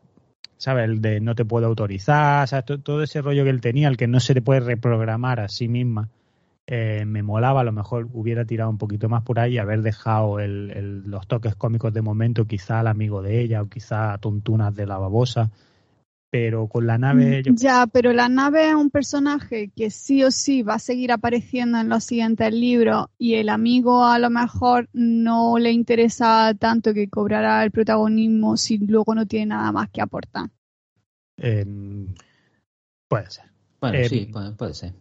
¿Sabes? El de no te puedo autorizar, todo ese rollo que él tenía, el que no se le puede reprogramar a sí misma eh, me molaba, a lo mejor hubiera tirado un poquito más por ahí y haber dejado los toques cómicos de momento, quizá al amigo de ella o quizá tontunas de la babosa. Pero con la nave. Mm, ya, pero la nave es un personaje que sí o sí va a seguir apareciendo en los siguientes libros y el amigo a lo mejor no le interesa tanto que cobrará el protagonismo si luego no tiene nada más que aportar. Em, puede ser. Bueno, em, sí, puede ser.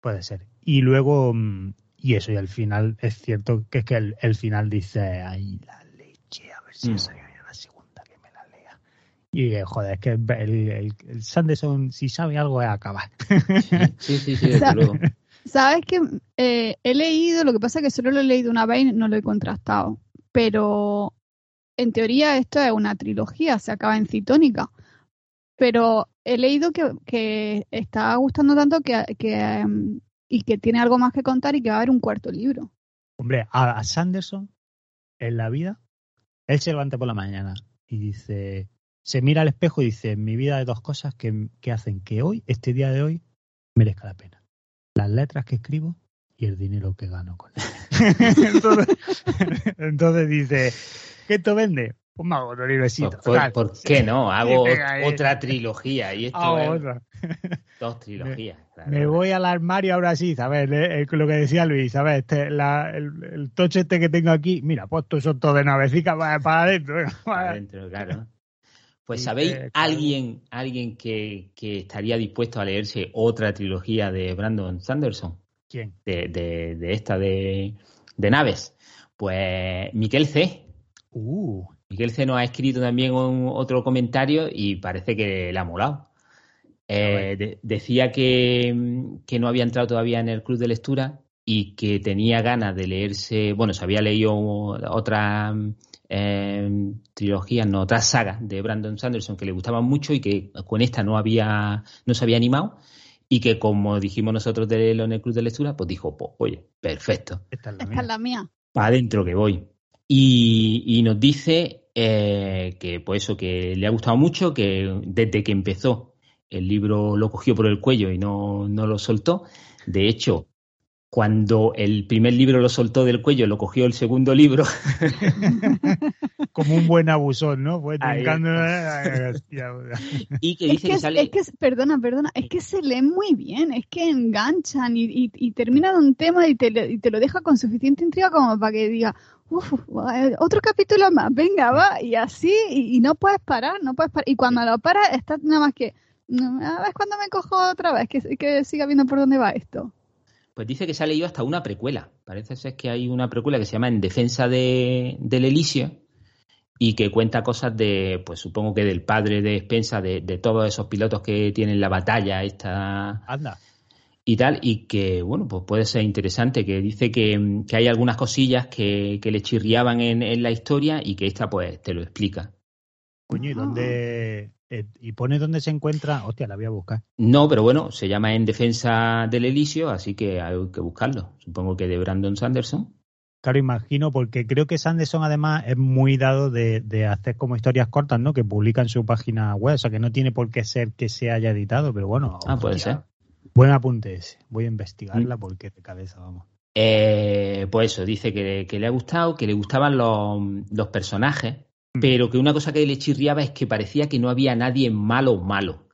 Puede ser. Y luego, mm, y eso, y al final es cierto que es que el, final dice, ay, la leche, a ver si mm la segunda que me la lea. Y joder, es que el, el, Sanderson, si sabe algo, es acabar. Sí, sí, sí, desde luego. Sabes que eh, he leído, lo que pasa es que solo lo he leído una vez y no lo he contrastado, pero en teoría esto es una trilogía, se acaba en citónica pero he leído que, que está gustando tanto que, que um, y que tiene algo más que contar y que va a haber un cuarto libro. Hombre, a, Sanderson en la vida, él se levanta por la mañana y dice, se mira al espejo y dice, en mi vida hay dos cosas que, que hacen que hoy, este día de hoy, merezca la pena. Las letras que escribo y el dinero que gano con él. entonces, entonces dice, ¿qué esto vende? Pues me hago. Por, por- ¿por qué no? Hago otra trilogía. Y esto Hago es otra. dos trilogías. claro. Me voy al armario ahora sí, ¿sabes? Eh, lo que decía Luis, ¿sabes? Este, la- el, el toche este que tengo aquí, mira, pues estos son todos de navecica para, para adentro. para- adentro, claro. Pues ¿sabéis eh, alguien, alguien que, que estaría dispuesto a leerse otra trilogía de Brandon Sanderson? ¿Quién? De, de- de esta de, de naves. Pues Miquel C. Uh, Miguel C nos ha escrito también un- otro comentario y parece que le ha molado. Eh, de- decía que, que no había entrado todavía en el club de lectura y que tenía ganas de leerse, bueno, se había leído otra eh, trilogía, no, otras sagas de Brandon Sanderson que le gustaban mucho y que con esta no había, no se había animado y que como dijimos nosotros de en el club de lectura, pues dijo, pues oye, perfecto esta es la Esta mía. mía. para adentro que voy. Y, y nos dice eh, que, pues eso, que le ha gustado mucho, que desde que empezó el libro lo cogió por el cuello y no, no lo soltó. De hecho, cuando el primer libro lo soltó del cuello, lo cogió el segundo libro. Como un buen abusón, ¿no? Pues hostia, y que Es dice que, que, es, sale. es que, perdona, perdona, es que se leen muy bien, es que enganchan y, y, y termina de un tema y te, lo- y te lo deja con suficiente intriga como para que diga, uff, otro capítulo más, venga, va, y así, y, y no puedes parar, no puedes parar. Y cuando lo paras, estás nada más que, "No, a ver cuándo me cojo otra vez, que, que siga viendo por dónde va esto. Pues dice que se ha leído hasta una precuela. Parece ser que hay una precuela que se llama En defensa de, del Elíseo y que cuenta cosas de, pues supongo que del padre de Spensa, de, de todos esos pilotos que tienen la batalla esta Anda. y tal, y que, bueno, pues puede ser interesante, que dice que, que hay algunas cosillas que, que le chirriaban en, en la historia y que esta pues te lo explica. Coño, ¿y dónde? eh, y pone dónde se encuentra. Hostia, la voy a buscar. No, pero bueno, se llama En defensa del Elíseo, así que hay que buscarlo. Supongo que de Brandon Sanderson. Claro, imagino, porque creo que Sanderson además es muy dado de, de hacer como historias cortas, ¿no? Que publica en su página web, o sea que no tiene por qué ser que se haya editado, pero bueno. Ah, puede ser. Buen apunte ese. Voy a investigarla porque de cabeza, vamos. Eh, pues eso, dice que, que le ha gustado, que le gustaban los, los personajes, pero que una cosa que le chirriaba es que parecía que no había nadie malo malo.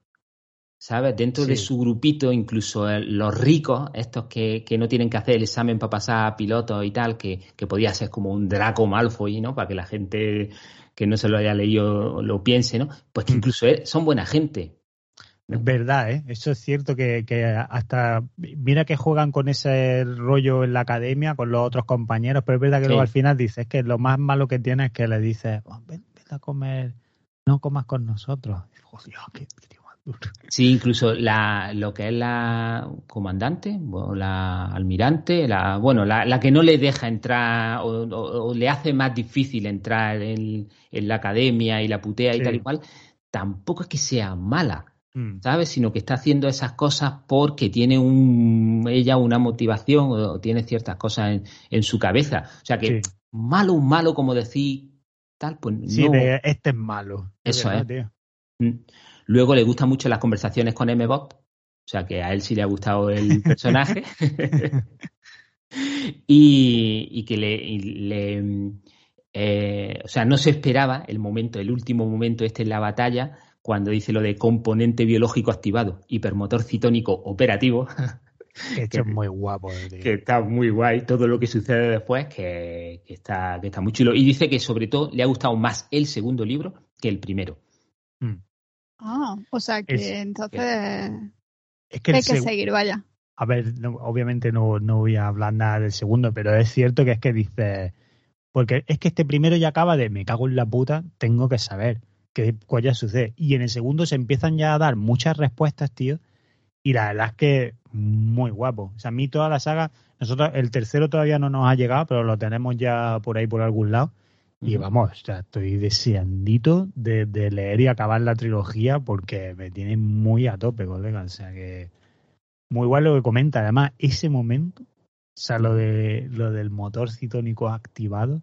¿Sabes? Dentro de su grupito, incluso eh, los ricos, estos que, que no tienen que hacer el examen para pasar a pilotos y tal, que, que podía ser como un Draco Malfoy, ¿no? Para que la gente que no se lo haya leído lo piense, ¿no? Pues que Mm. incluso son buena gente. Es verdad, ¿eh? Eso es cierto que, que hasta. Mira que juegan con ese rollo en la academia, con los otros compañeros, pero es verdad que Sí. luego al final dices que lo más malo que tiene es que le dices, "Oh, ven, ven a comer, no comas con nosotros. Joder, qué, qué. Sí, incluso la, lo que es la comandante, o la almirante, la, bueno, la, la que no le deja entrar o, o- o le hace más difícil entrar en, en la academia y la putea y Sí. tal y cual, tampoco es que sea mala, Mm. ¿sabes? Sino que está haciendo esas cosas porque tiene un, ella una motivación o, tiene ciertas cosas en, en su cabeza. O sea que Sí. malo, malo, como decir tal, pues Sí, no. de este es malo. Eso verdad, es. Mm. Luego le gustan mucho las conversaciones con M-Bot, o sea que a él sí le ha gustado el personaje. y, y que le, y le, eh, o sea, no se esperaba el momento, el último momento este en la batalla, cuando dice lo de componente biológico activado, hipermotor citónico operativo, Que Esto es muy guapo, tío. que está muy guay todo lo que sucede después, que, que está, que está muy chulo. Y dice que sobre todo le ha gustado más el segundo libro que el primero. Mm. Ah, o sea que Es- entonces Es que hay que seg- seguir, vaya. A ver, no- obviamente no, no voy a hablar nada del segundo, pero es cierto que es que dice. Porque es que este primero ya acaba de me cago en la puta, tengo que saber qué coño sucede. Y en el segundo se empiezan ya a dar muchas respuestas, tío. Y la verdad es que muy guapo. O sea, a mí toda la saga, nosotros, el tercero todavía no nos ha llegado, pero lo tenemos ya por ahí por algún lado. Y vamos, o sea, estoy deseandito de, de leer y acabar la trilogía porque me tiene muy a tope, colega. O sea que muy guay lo que comenta. Además, ese momento, o sea, lo de lo del motor citónico activado,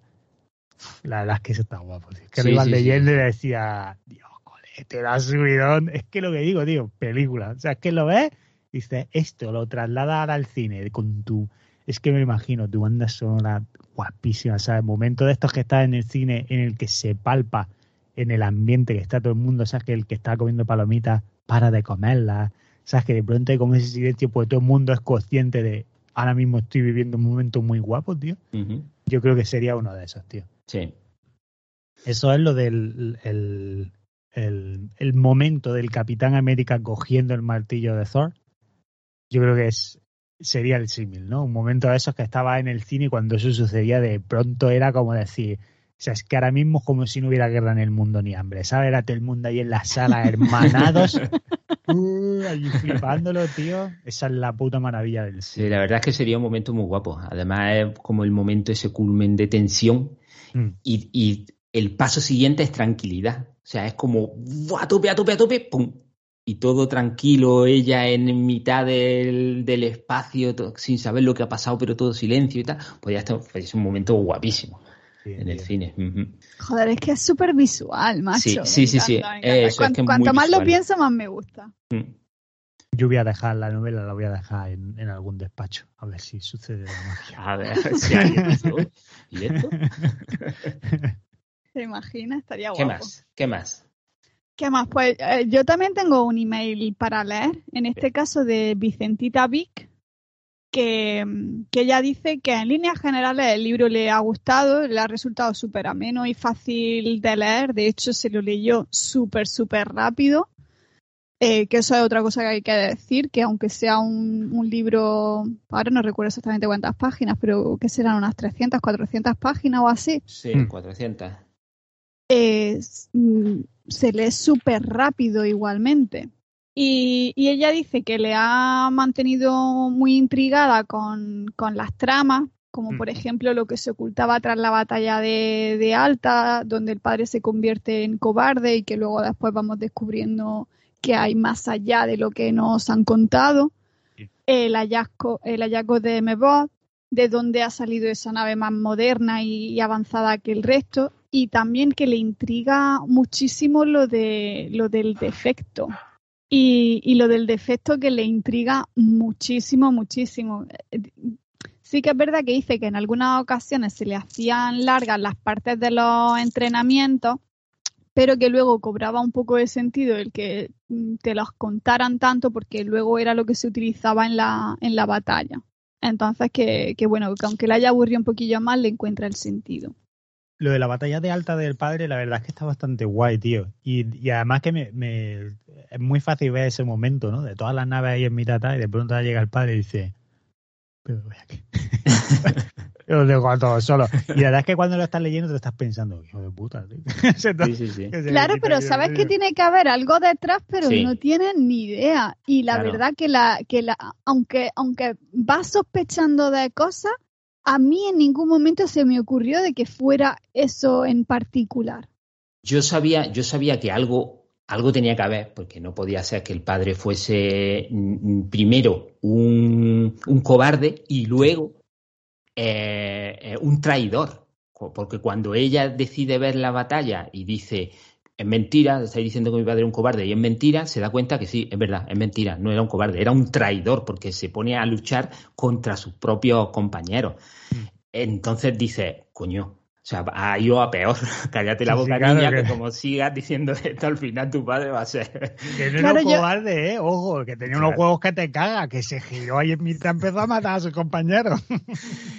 la verdad es que eso está guapo. tío. Es que Sí, iba sí, y decía, Dios, cole, te da subidón. Es que lo que digo, tío, película. O sea, es que lo ves, dices, esto lo trasladas ahora al cine con tu Es que me imagino, tu banda sonora guapísima, ¿sabes? Momento de estos que estás en el cine en el que se palpa en el ambiente que está todo el mundo, ¿sabes? Que el que está comiendo palomitas para de comerlas, ¿sabes? Que de pronto como ese silencio, pues todo el mundo es consciente de ahora mismo estoy viviendo un momento muy guapo, tío. Yo creo que sería uno de esos, tío. Sí. Eso es lo del el, el, el momento del Capitán América cogiendo el martillo de Thor. Yo creo que es sería el símil, ¿no? Un momento de esos que estaba en el cine y cuando eso sucedía de pronto era como decir, o sea, es que ahora mismo es como si no hubiera guerra en el mundo ni hambre, ¿sabes? Era todo el mundo ahí en la sala, hermanados, uh, allí flipándolo, tío. Esa es la puta maravilla del cine. Sí, la verdad es que sería un momento muy guapo. Además es como el momento ese culmen de tensión mm. y, y, el paso siguiente es tranquilidad. O sea, es como, ¡a tope, a tope, a tope! ¡Pum! y todo tranquilo, ella en mitad del, del espacio, sin saber lo que ha pasado, pero todo silencio y tal, pues ya está, es un momento guapísimo en el cine. Joder, es que es súper visual, macho. Sí, sí, sí. cuanto, más lo pienso, más me gusta. Mm. Yo voy a dejar la novela, la voy a dejar en, en algún despacho, a ver si sucede la magia. A ver si hay esto. ¿Y esto? ¿Te imaginas? Estaría guapo. ¿Qué más? ¿Qué más? ¿Qué más? Pues eh, yo también tengo un email para leer, en este caso de Vicentita Vic, que, que ella dice que en líneas generales el libro le ha gustado, le ha resultado súper ameno y fácil de leer, de hecho se lo leyó súper, súper rápido, eh, que eso es otra cosa que hay que decir, que aunque sea un, un, libro, ahora no recuerdo exactamente cuántas páginas, pero que serán unas 300, 400 páginas o así. Sí, 400. Eh, se lee súper rápido igualmente. Y, ella dice que le ha mantenido muy intrigada con, las tramas, como por ejemplo lo que se ocultaba tras la batalla de, Alta, donde el padre se convierte en cobarde y que luego después vamos descubriendo que hay más allá de lo que nos han contado. El hallazgo, el hallazgo de Mebot, de dónde ha salido esa nave más moderna y avanzada que el resto, y también que le intriga muchísimo lo de lo del defecto. Y, lo del defecto que le intriga muchísimo, muchísimo. Sí que es verdad que dice que en algunas ocasiones se le hacían largas las partes de los entrenamientos, pero que luego cobraba un poco de sentido el que mm, te los contaran tanto porque luego era lo que se utilizaba en la, en la batalla. Entonces que, que bueno, que aunque le haya aburrido un poquillo más, le encuentra el sentido lo de la batalla de alta del padre, la verdad es que está bastante guay, tío. Y, y además que me, me, es muy fácil ver ese momento, ¿no? De todas las naves ahí en mitad y de pronto llega el padre y dice, pero voy aquí. Los dejo a todos solos. Y la verdad es que cuando lo estás leyendo te estás pensando, hijo de puta. sí, sí, sí. Claro, pero sabes que tiene que haber algo detrás, pero no tienes ni idea. Y la verdad que la, que la, aunque, aunque vas sospechando de cosas, a mí en ningún momento se me ocurrió de que fuera eso en particular. Yo sabía, yo sabía que algo, algo tenía que haber, porque no podía ser que el padre fuese mm, mm, primero un, cobarde y luego eh, eh, un traidor. Porque cuando ella decide ver la batalla y dice, es mentira, estáis diciendo que mi padre era un cobarde y es mentira, se da cuenta que sí, es verdad, es mentira, no era un cobarde, era un traidor porque se pone a luchar contra sus propios compañeros. Mm. Entonces dice, coño, o sea, ha ido a peor. Cállate la boca, niña, que... como sigas diciendo esto, al final tu padre va a ser. Que no era un cobarde, ¿eh? Ojo, que tenía unos juegos que te caga, que se giró y en mitad empezó a matar a sus compañeros.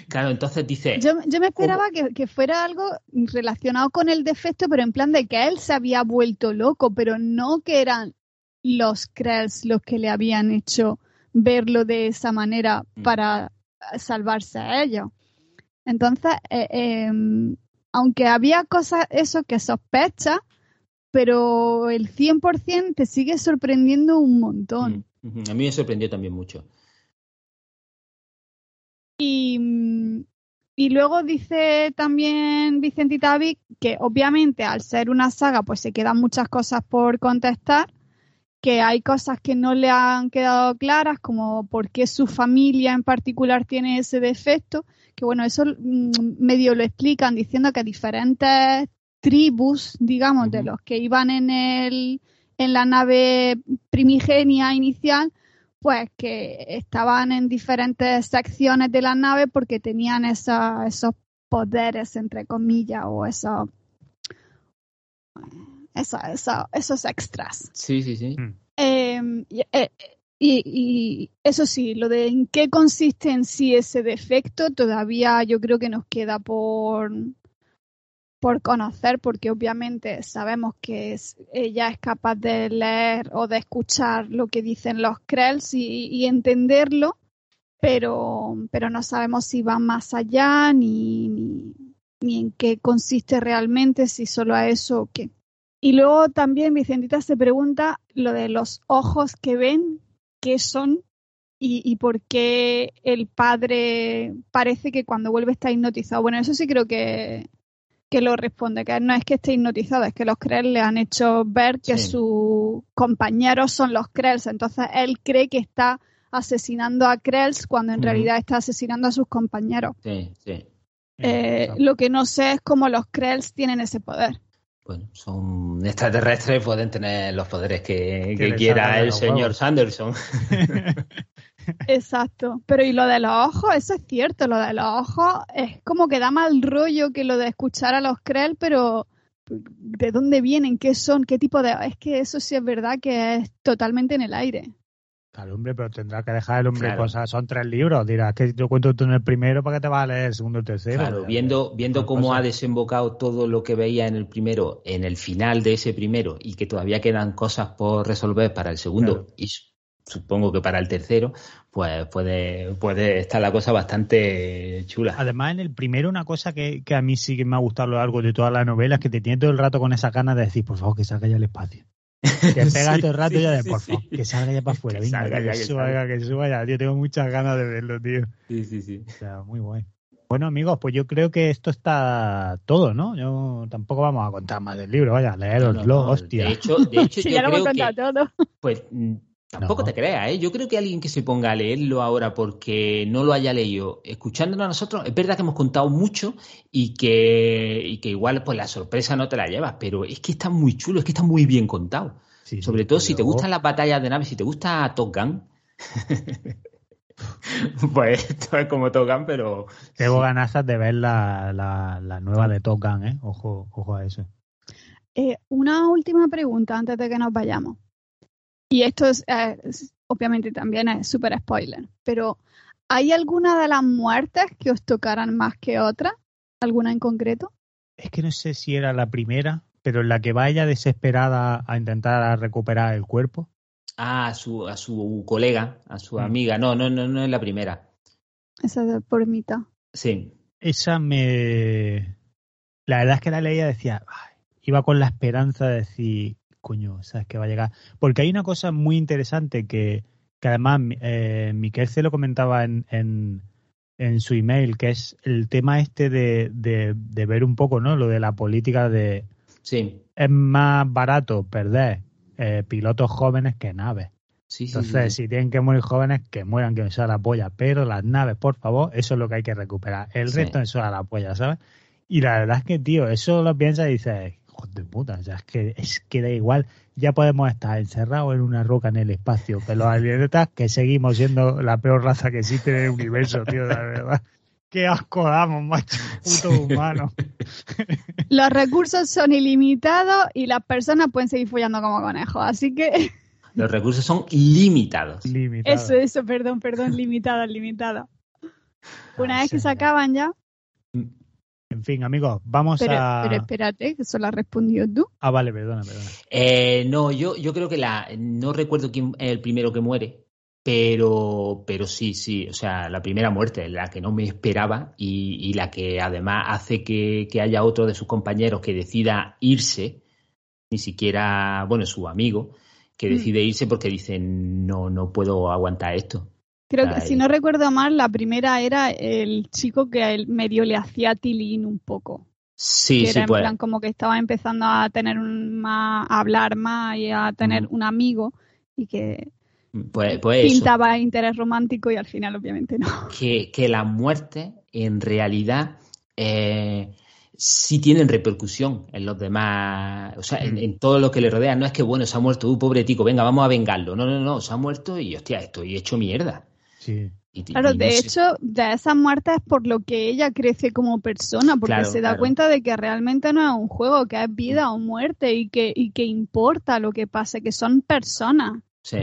Claro, entonces dice. Yo, me esperaba que, que, fuera algo relacionado con el defecto, pero en plan de que él se había vuelto loco, pero no que eran los Krells los que le habían hecho verlo de esa manera mm. para salvarse a ellos. Entonces, eh, em, aunque había cosas, eso que sospecha, pero el 100% te sigue sorprendiendo un montón. Mm, a mí me sorprendió también mucho. Y, y luego dice también Vicente Tavi que obviamente al ser una saga pues se quedan muchas cosas por contestar, que hay cosas que no le han quedado claras, como por qué su familia en particular tiene ese defecto, que bueno, eso mm, medio lo explican diciendo que diferentes tribus, digamos, de los que iban en el en la nave primigenia inicial, pues que estaban en diferentes secciones de la nave porque tenían esos poderes, entre comillas, o esos, esos extras. Sí, sí, sí. Mm. Em, eh, y, y, eso sí, lo de en qué consiste en sí ese defecto, todavía yo creo que nos queda por, por conocer, porque obviamente sabemos que ella es capaz de leer o de escuchar lo que dicen los Krells y, entenderlo, pero, pero no sabemos si va más allá ni, ni, en qué consiste realmente, si solo a eso o qué. Y luego también Vicentita se pregunta lo de los ojos que ven, qué son y, y, por qué el padre parece que cuando vuelve está hipnotizado. Bueno, eso sí creo que, que lo responde, que no es que esté hipnotizado, es que los Krells le han hecho ver que sus compañeros son los Krells, entonces él cree que está asesinando a Krells cuando en realidad está asesinando a sus compañeros. Sí, sí. Eh, lo que no sé es cómo los Krells tienen ese poder. Bueno, son extraterrestres, pueden tener los poderes que, quiera el señor Sanderson. Exacto. Pero y lo de los ojos, eso es cierto, lo de los ojos es como que da mal rollo que lo de escuchar a los Krell, pero ¿de dónde vienen? ¿Qué son? ¿Qué tipo de...? Es que eso sí es verdad que es totalmente en el aire. Claro, hombre, pero tendrá que dejar el hombre cosas. Son tres libros. Dirás que yo cuento tú en el primero para que te vas a leer el segundo el tercero. Claro, viendo, viendo cómo ha desembocado todo lo que veía en el primero, en el final de ese primero, y que todavía quedan cosas por resolver para el segundo, y supongo que para el tercero, pues puede, puede estar la cosa bastante chula. Además, en el primero, una cosa que, a mí sí que me ha gustado a lo largo de toda la novela es que te tiene todo el rato con esa ganas de decir, por favor, que salga ya el espacio. Que pega todo el rato ya de, por favor, que salga ya para afuera, que venga, que, que, suba, que, suba ya. Yo tengo muchas ganas de verlo, tío. Sí, sí, sí. O sea, muy guay. Bueno, amigos, pues yo creo que esto está todo, ¿no? Yo tampoco vamos a contar más del libro, vaya, leeroslo, hostia. De hecho, de hecho sí, ya lo hemos contado todo. Pues Tampoco te creas, ¿eh? Yo creo que alguien que se ponga a leerlo ahora porque no lo haya leído, escuchándolo a nosotros, es verdad que hemos contado mucho y que, y que igual pues la sorpresa no te la llevas, pero es que está muy chulo, es que está muy bien contado. Sobre todo si te gustan las batallas de naves, si te gusta Top Gun, pues esto es como Top Gun, pero... Tengo ganas de ver la, la, nueva de Top Gun, ¿eh? Ojo, ojo a eso. Eh, una última pregunta antes de que nos vayamos. Y esto es, eh, obviamente también es súper spoiler, pero ¿hay alguna de las muertes que os tocaran más que otra? ¿Alguna en concreto? Es que no sé si era la primera, pero en la que vaya desesperada a intentar recuperar el cuerpo. Ah, a su, a su colega, a su mm. amiga. No, no, no, no es la primera. Esa de por mitad. Sí. Esa me. La verdad es que la leía decía. iba con la esperanza de decir coño, sabes que va a llegar. Porque hay una cosa muy interesante que, que además eh, Miquel se lo comentaba en, en, en, su email, que es el tema este de, de, ver un poco, ¿no? Lo de la política de... Sí. Es más barato perder eh, pilotos jóvenes que naves. Sí, Entonces, si tienen que morir jóvenes, que mueran, que sea la polla. Pero las naves, por favor, eso es lo que hay que recuperar. El resto eso es la polla, ¿sabes? Y la verdad es que, tío, eso lo piensas y dices, de puta, ya es que, es que da igual, ya podemos estar encerrados en una roca en el espacio, pero los alienetas que seguimos siendo la peor raza que existe en el universo, tío, la verdad. Qué asco damos, macho, puto humano. Los recursos son ilimitados y las personas pueden seguir follando como conejos, así que... Los recursos son limitados. Eso, eso, perdón, perdón, limitados, limitados. Una vez que se acaban ya, en fin, amigos, vamos a. Pero espérate, que eso lo has respondido tú. Ah, vale, perdona, perdona. Eh, no, yo, yo creo que la. No recuerdo quién es el primero que muere, pero, pero sí, sí. O sea, la primera muerte, la que no me esperaba y, la que además hace que, que, haya otro de sus compañeros que decida irse, ni siquiera, bueno, su amigo, que mm. decide irse porque dice, no, no puedo aguantar esto. Creo que, si no recuerdo mal, la primera era el chico que el medio le hacía tilín un poco. Sí, que sí, era en pues. plan como que estaba empezando a tener un, más, a hablar más y a tener un amigo y que pues, pues pintaba interés romántico y al final obviamente no. Que, que la muerte en realidad eh, sí tienen repercusión en los demás, o sea, en, todo lo que le rodea. No es que, bueno, se ha muerto, un uh, pobre tico, venga, vamos a vengarlo. No, no, no, se ha muerto y, hostia, estoy hecho mierda. Sí. claro, de hecho, de esa muerte es por lo que ella crece como persona, porque se da cuenta de que realmente no es un juego, que es vida o muerte y que, y que importa lo que pase, que son personas. Sí.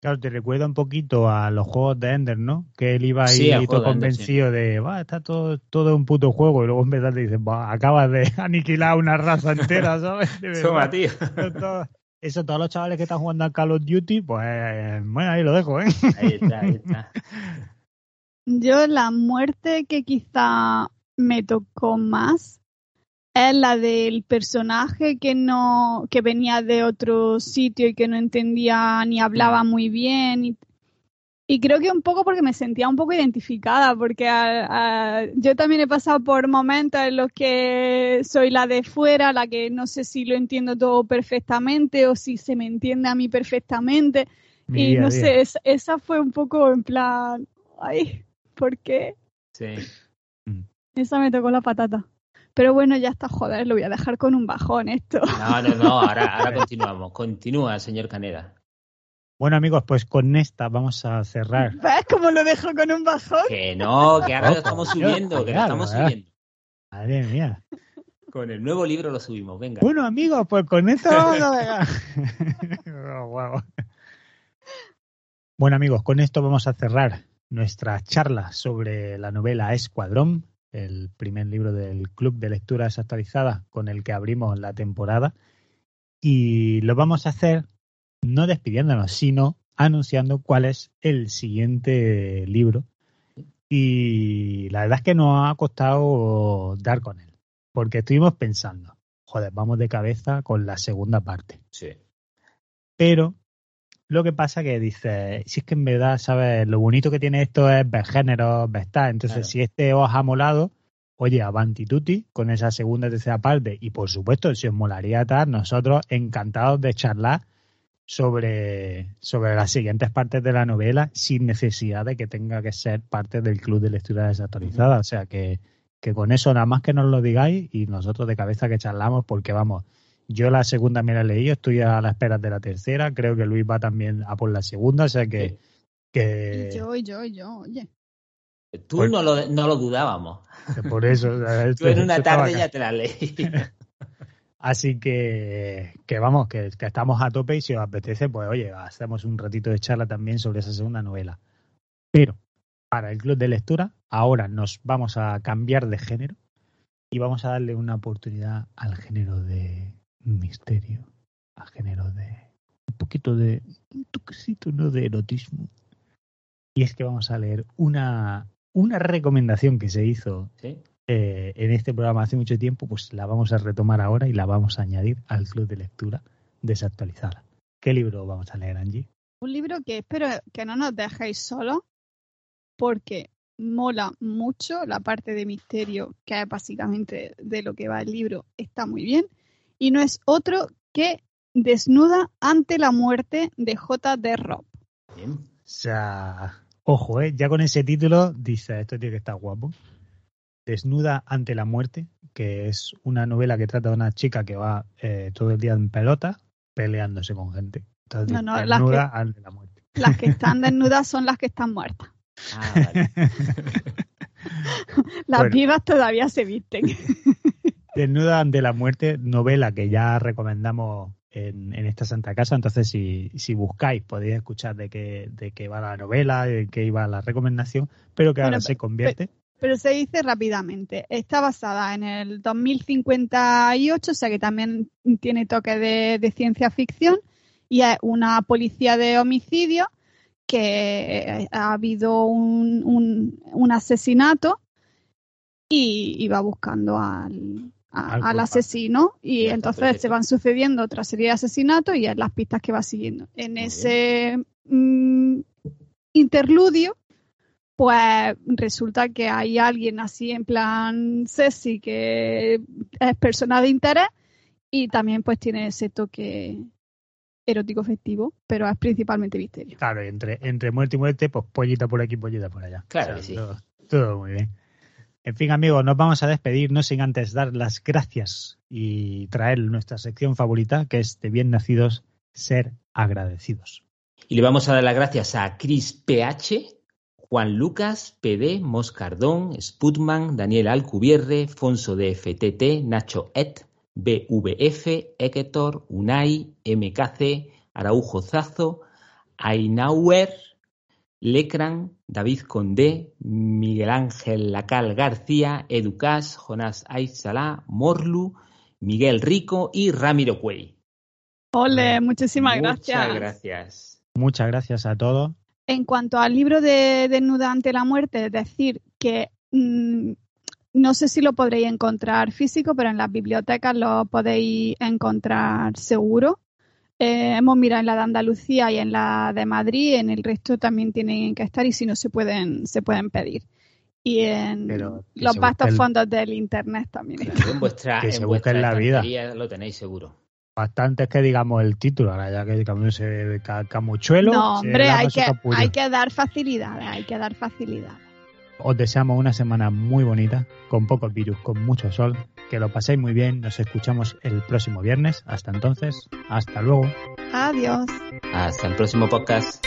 Claro, te recuerda un poquito a los juegos de Ender, ¿no? Que él iba ahí todo convencido de, va, está todo, todo un puto juego, y luego en verdad te dicen, va, acabas de aniquilar una raza entera, ¿sabes? Suma, tío. Eso, todos los chavales que están jugando a Call of Duty, pues, bueno, ahí lo dejo, ¿eh? Ahí está, ahí está. Yo la muerte que quizá me tocó más es la del personaje que no que venía de otro sitio y que no entendía ni hablaba muy bien y, creo que un poco porque me sentía un poco identificada porque yo también he pasado por momentos en los que soy la de fuera la que no sé si lo entiendo todo perfectamente o si se me entiende a mí perfectamente y no sé esa fue un poco en plan ay ¿por qué? sí esa me tocó la patata pero bueno, ya está, joder, lo voy a dejar con un bajón esto. No, no, no, ahora, continuamos. Continúa, señor Caneda. Bueno, amigos, pues con esta vamos a cerrar. ¿Ves cómo lo dejo con un bajón? Que no, que ahora lo estamos subiendo, que lo estamos subiendo. Madre mía. Con el nuevo libro lo subimos, venga. Bueno, amigos, pues con esto vamos a dejar. Oh, bueno, amigos, con esto vamos a cerrar nuestra charla sobre la novela Escuadrón el primer libro del Club de Lectura Desactualizada con el que abrimos la temporada. Y lo vamos a hacer no despidiéndonos, sino anunciando cuál es el siguiente libro. Y la verdad es que nos ha costado dar con él, porque estuvimos pensando, joder, vamos de cabeza con la segunda parte. Sí. Pero lo que pasa que dice, si es que en verdad, ¿sabes? Lo bonito que tiene esto es ver géneros, ver tal. Entonces, si este os ha molado, oye, avanti tutti con esa segunda y tercera parte. Y por supuesto, si os molaría tal, nosotros encantados de charlar sobre, sobre las siguientes partes de la novela sin necesidad de que tenga que ser parte del club de lectura desactualizada. O sea que, que con eso nada más que nos lo digáis y nosotros de cabeza que charlamos porque vamos yo la segunda me la he leído, estoy a la espera de la tercera. Creo que Luis va también a por la segunda, o sea que. que... Y yo, y yo, y yo, oye. Tú pues no, lo, no lo dudábamos. Por eso. Tú en una tarde ya te la leí. Así que, que vamos, que, estamos a tope y si os apetece, pues oye, hacemos un ratito de charla también sobre esa segunda novela. Pero para el club de lectura, ahora nos vamos a cambiar de género y vamos a darle una oportunidad al género de misterio, a género de un poquito de un toquecito ¿no? de erotismo. Y es que vamos a leer una, una recomendación que se hizo eh, en este programa hace mucho tiempo, pues la vamos a retomar ahora y la vamos a añadir al club de lectura desactualizada. ¿Qué libro vamos a leer, Angie? Un libro que espero que no nos dejéis solos, porque mola mucho la parte de misterio, que es básicamente de lo que va el libro, está muy bien y no es otro que Desnuda ante la muerte de J.D. Robb. Bien. O sea, ojo, ¿eh? ya con ese título dice, esto tiene que estar guapo. Desnuda ante la muerte, que es una novela que trata de una chica que va eh, todo el día en pelota peleándose con gente. Entonces, no, no, desnuda ante la muerte. Las que están desnudas son las que están muertas. Ah, vale. las vivas todavía se visten. Desnuda ante la muerte, novela que ya recomendamos en, esta Santa Casa. Entonces, si, si, buscáis, podéis escuchar de qué, de qué va la novela, de qué iba la recomendación, pero que ahora se convierte. Pero, se dice rápidamente. Está basada en el 2058, o sea que también tiene toque de, ciencia ficción, y es una policía de homicidio que ha habido un, un, asesinato y va buscando al, al asesino y entonces se van sucediendo otra serie de asesinatos y es las pistas que va siguiendo. En ese mm, interludio, pues resulta que hay alguien así en plan Ceci que es persona de interés y también pues tiene ese toque erótico festivo, pero es principalmente misterio. Claro, entre, entre muerte y muerte, pues pollita por aquí, pollita por allá. Claro que sí. todo muy bien. En fin, amigos, nos vamos a despedir, no sin antes dar las gracias y traer nuestra sección favorita, que es de bien nacidos, ser agradecidos. Y le vamos a dar las gracias a Chris PH, Juan Lucas, PD, Moscardón, Sputman, Daniel Alcubierre, Fonso de FTT, Nacho Et, BVF, Eketor, Unai, MKC, Araujo Zazo, Ainauer, Lecran, David Condé, Miguel Ángel Lacal García, Educas, Jonás Aizalá, Morlu, Miguel Rico y Ramiro Cuey. Ole, muchísimas gracias. Muchas gracias. Muchas gracias a todos. En cuanto al libro de Desnuda ante la muerte, es decir, que mmm, no sé si lo podréis encontrar físico, pero en las bibliotecas lo podéis encontrar seguro. Eh, hemos mirado en la de Andalucía y en la de Madrid, en el resto también tienen que estar y si no se pueden, se pueden pedir. Y en los vastos fondos del internet también Claro, en vuestra, Que en se vuestra busque en la vida. lo tenéis seguro. Bastante es que digamos el título, ahora ya que digamos ese ca- camuchuelo. No, se hombre, hay que, hay que dar facilidades, hay que dar facilidades. Os deseamos una semana muy bonita, con pocos virus, con mucho sol. Que lo paséis muy bien. Nos escuchamos el próximo viernes. Hasta entonces, hasta luego. Adiós. Hasta el próximo podcast.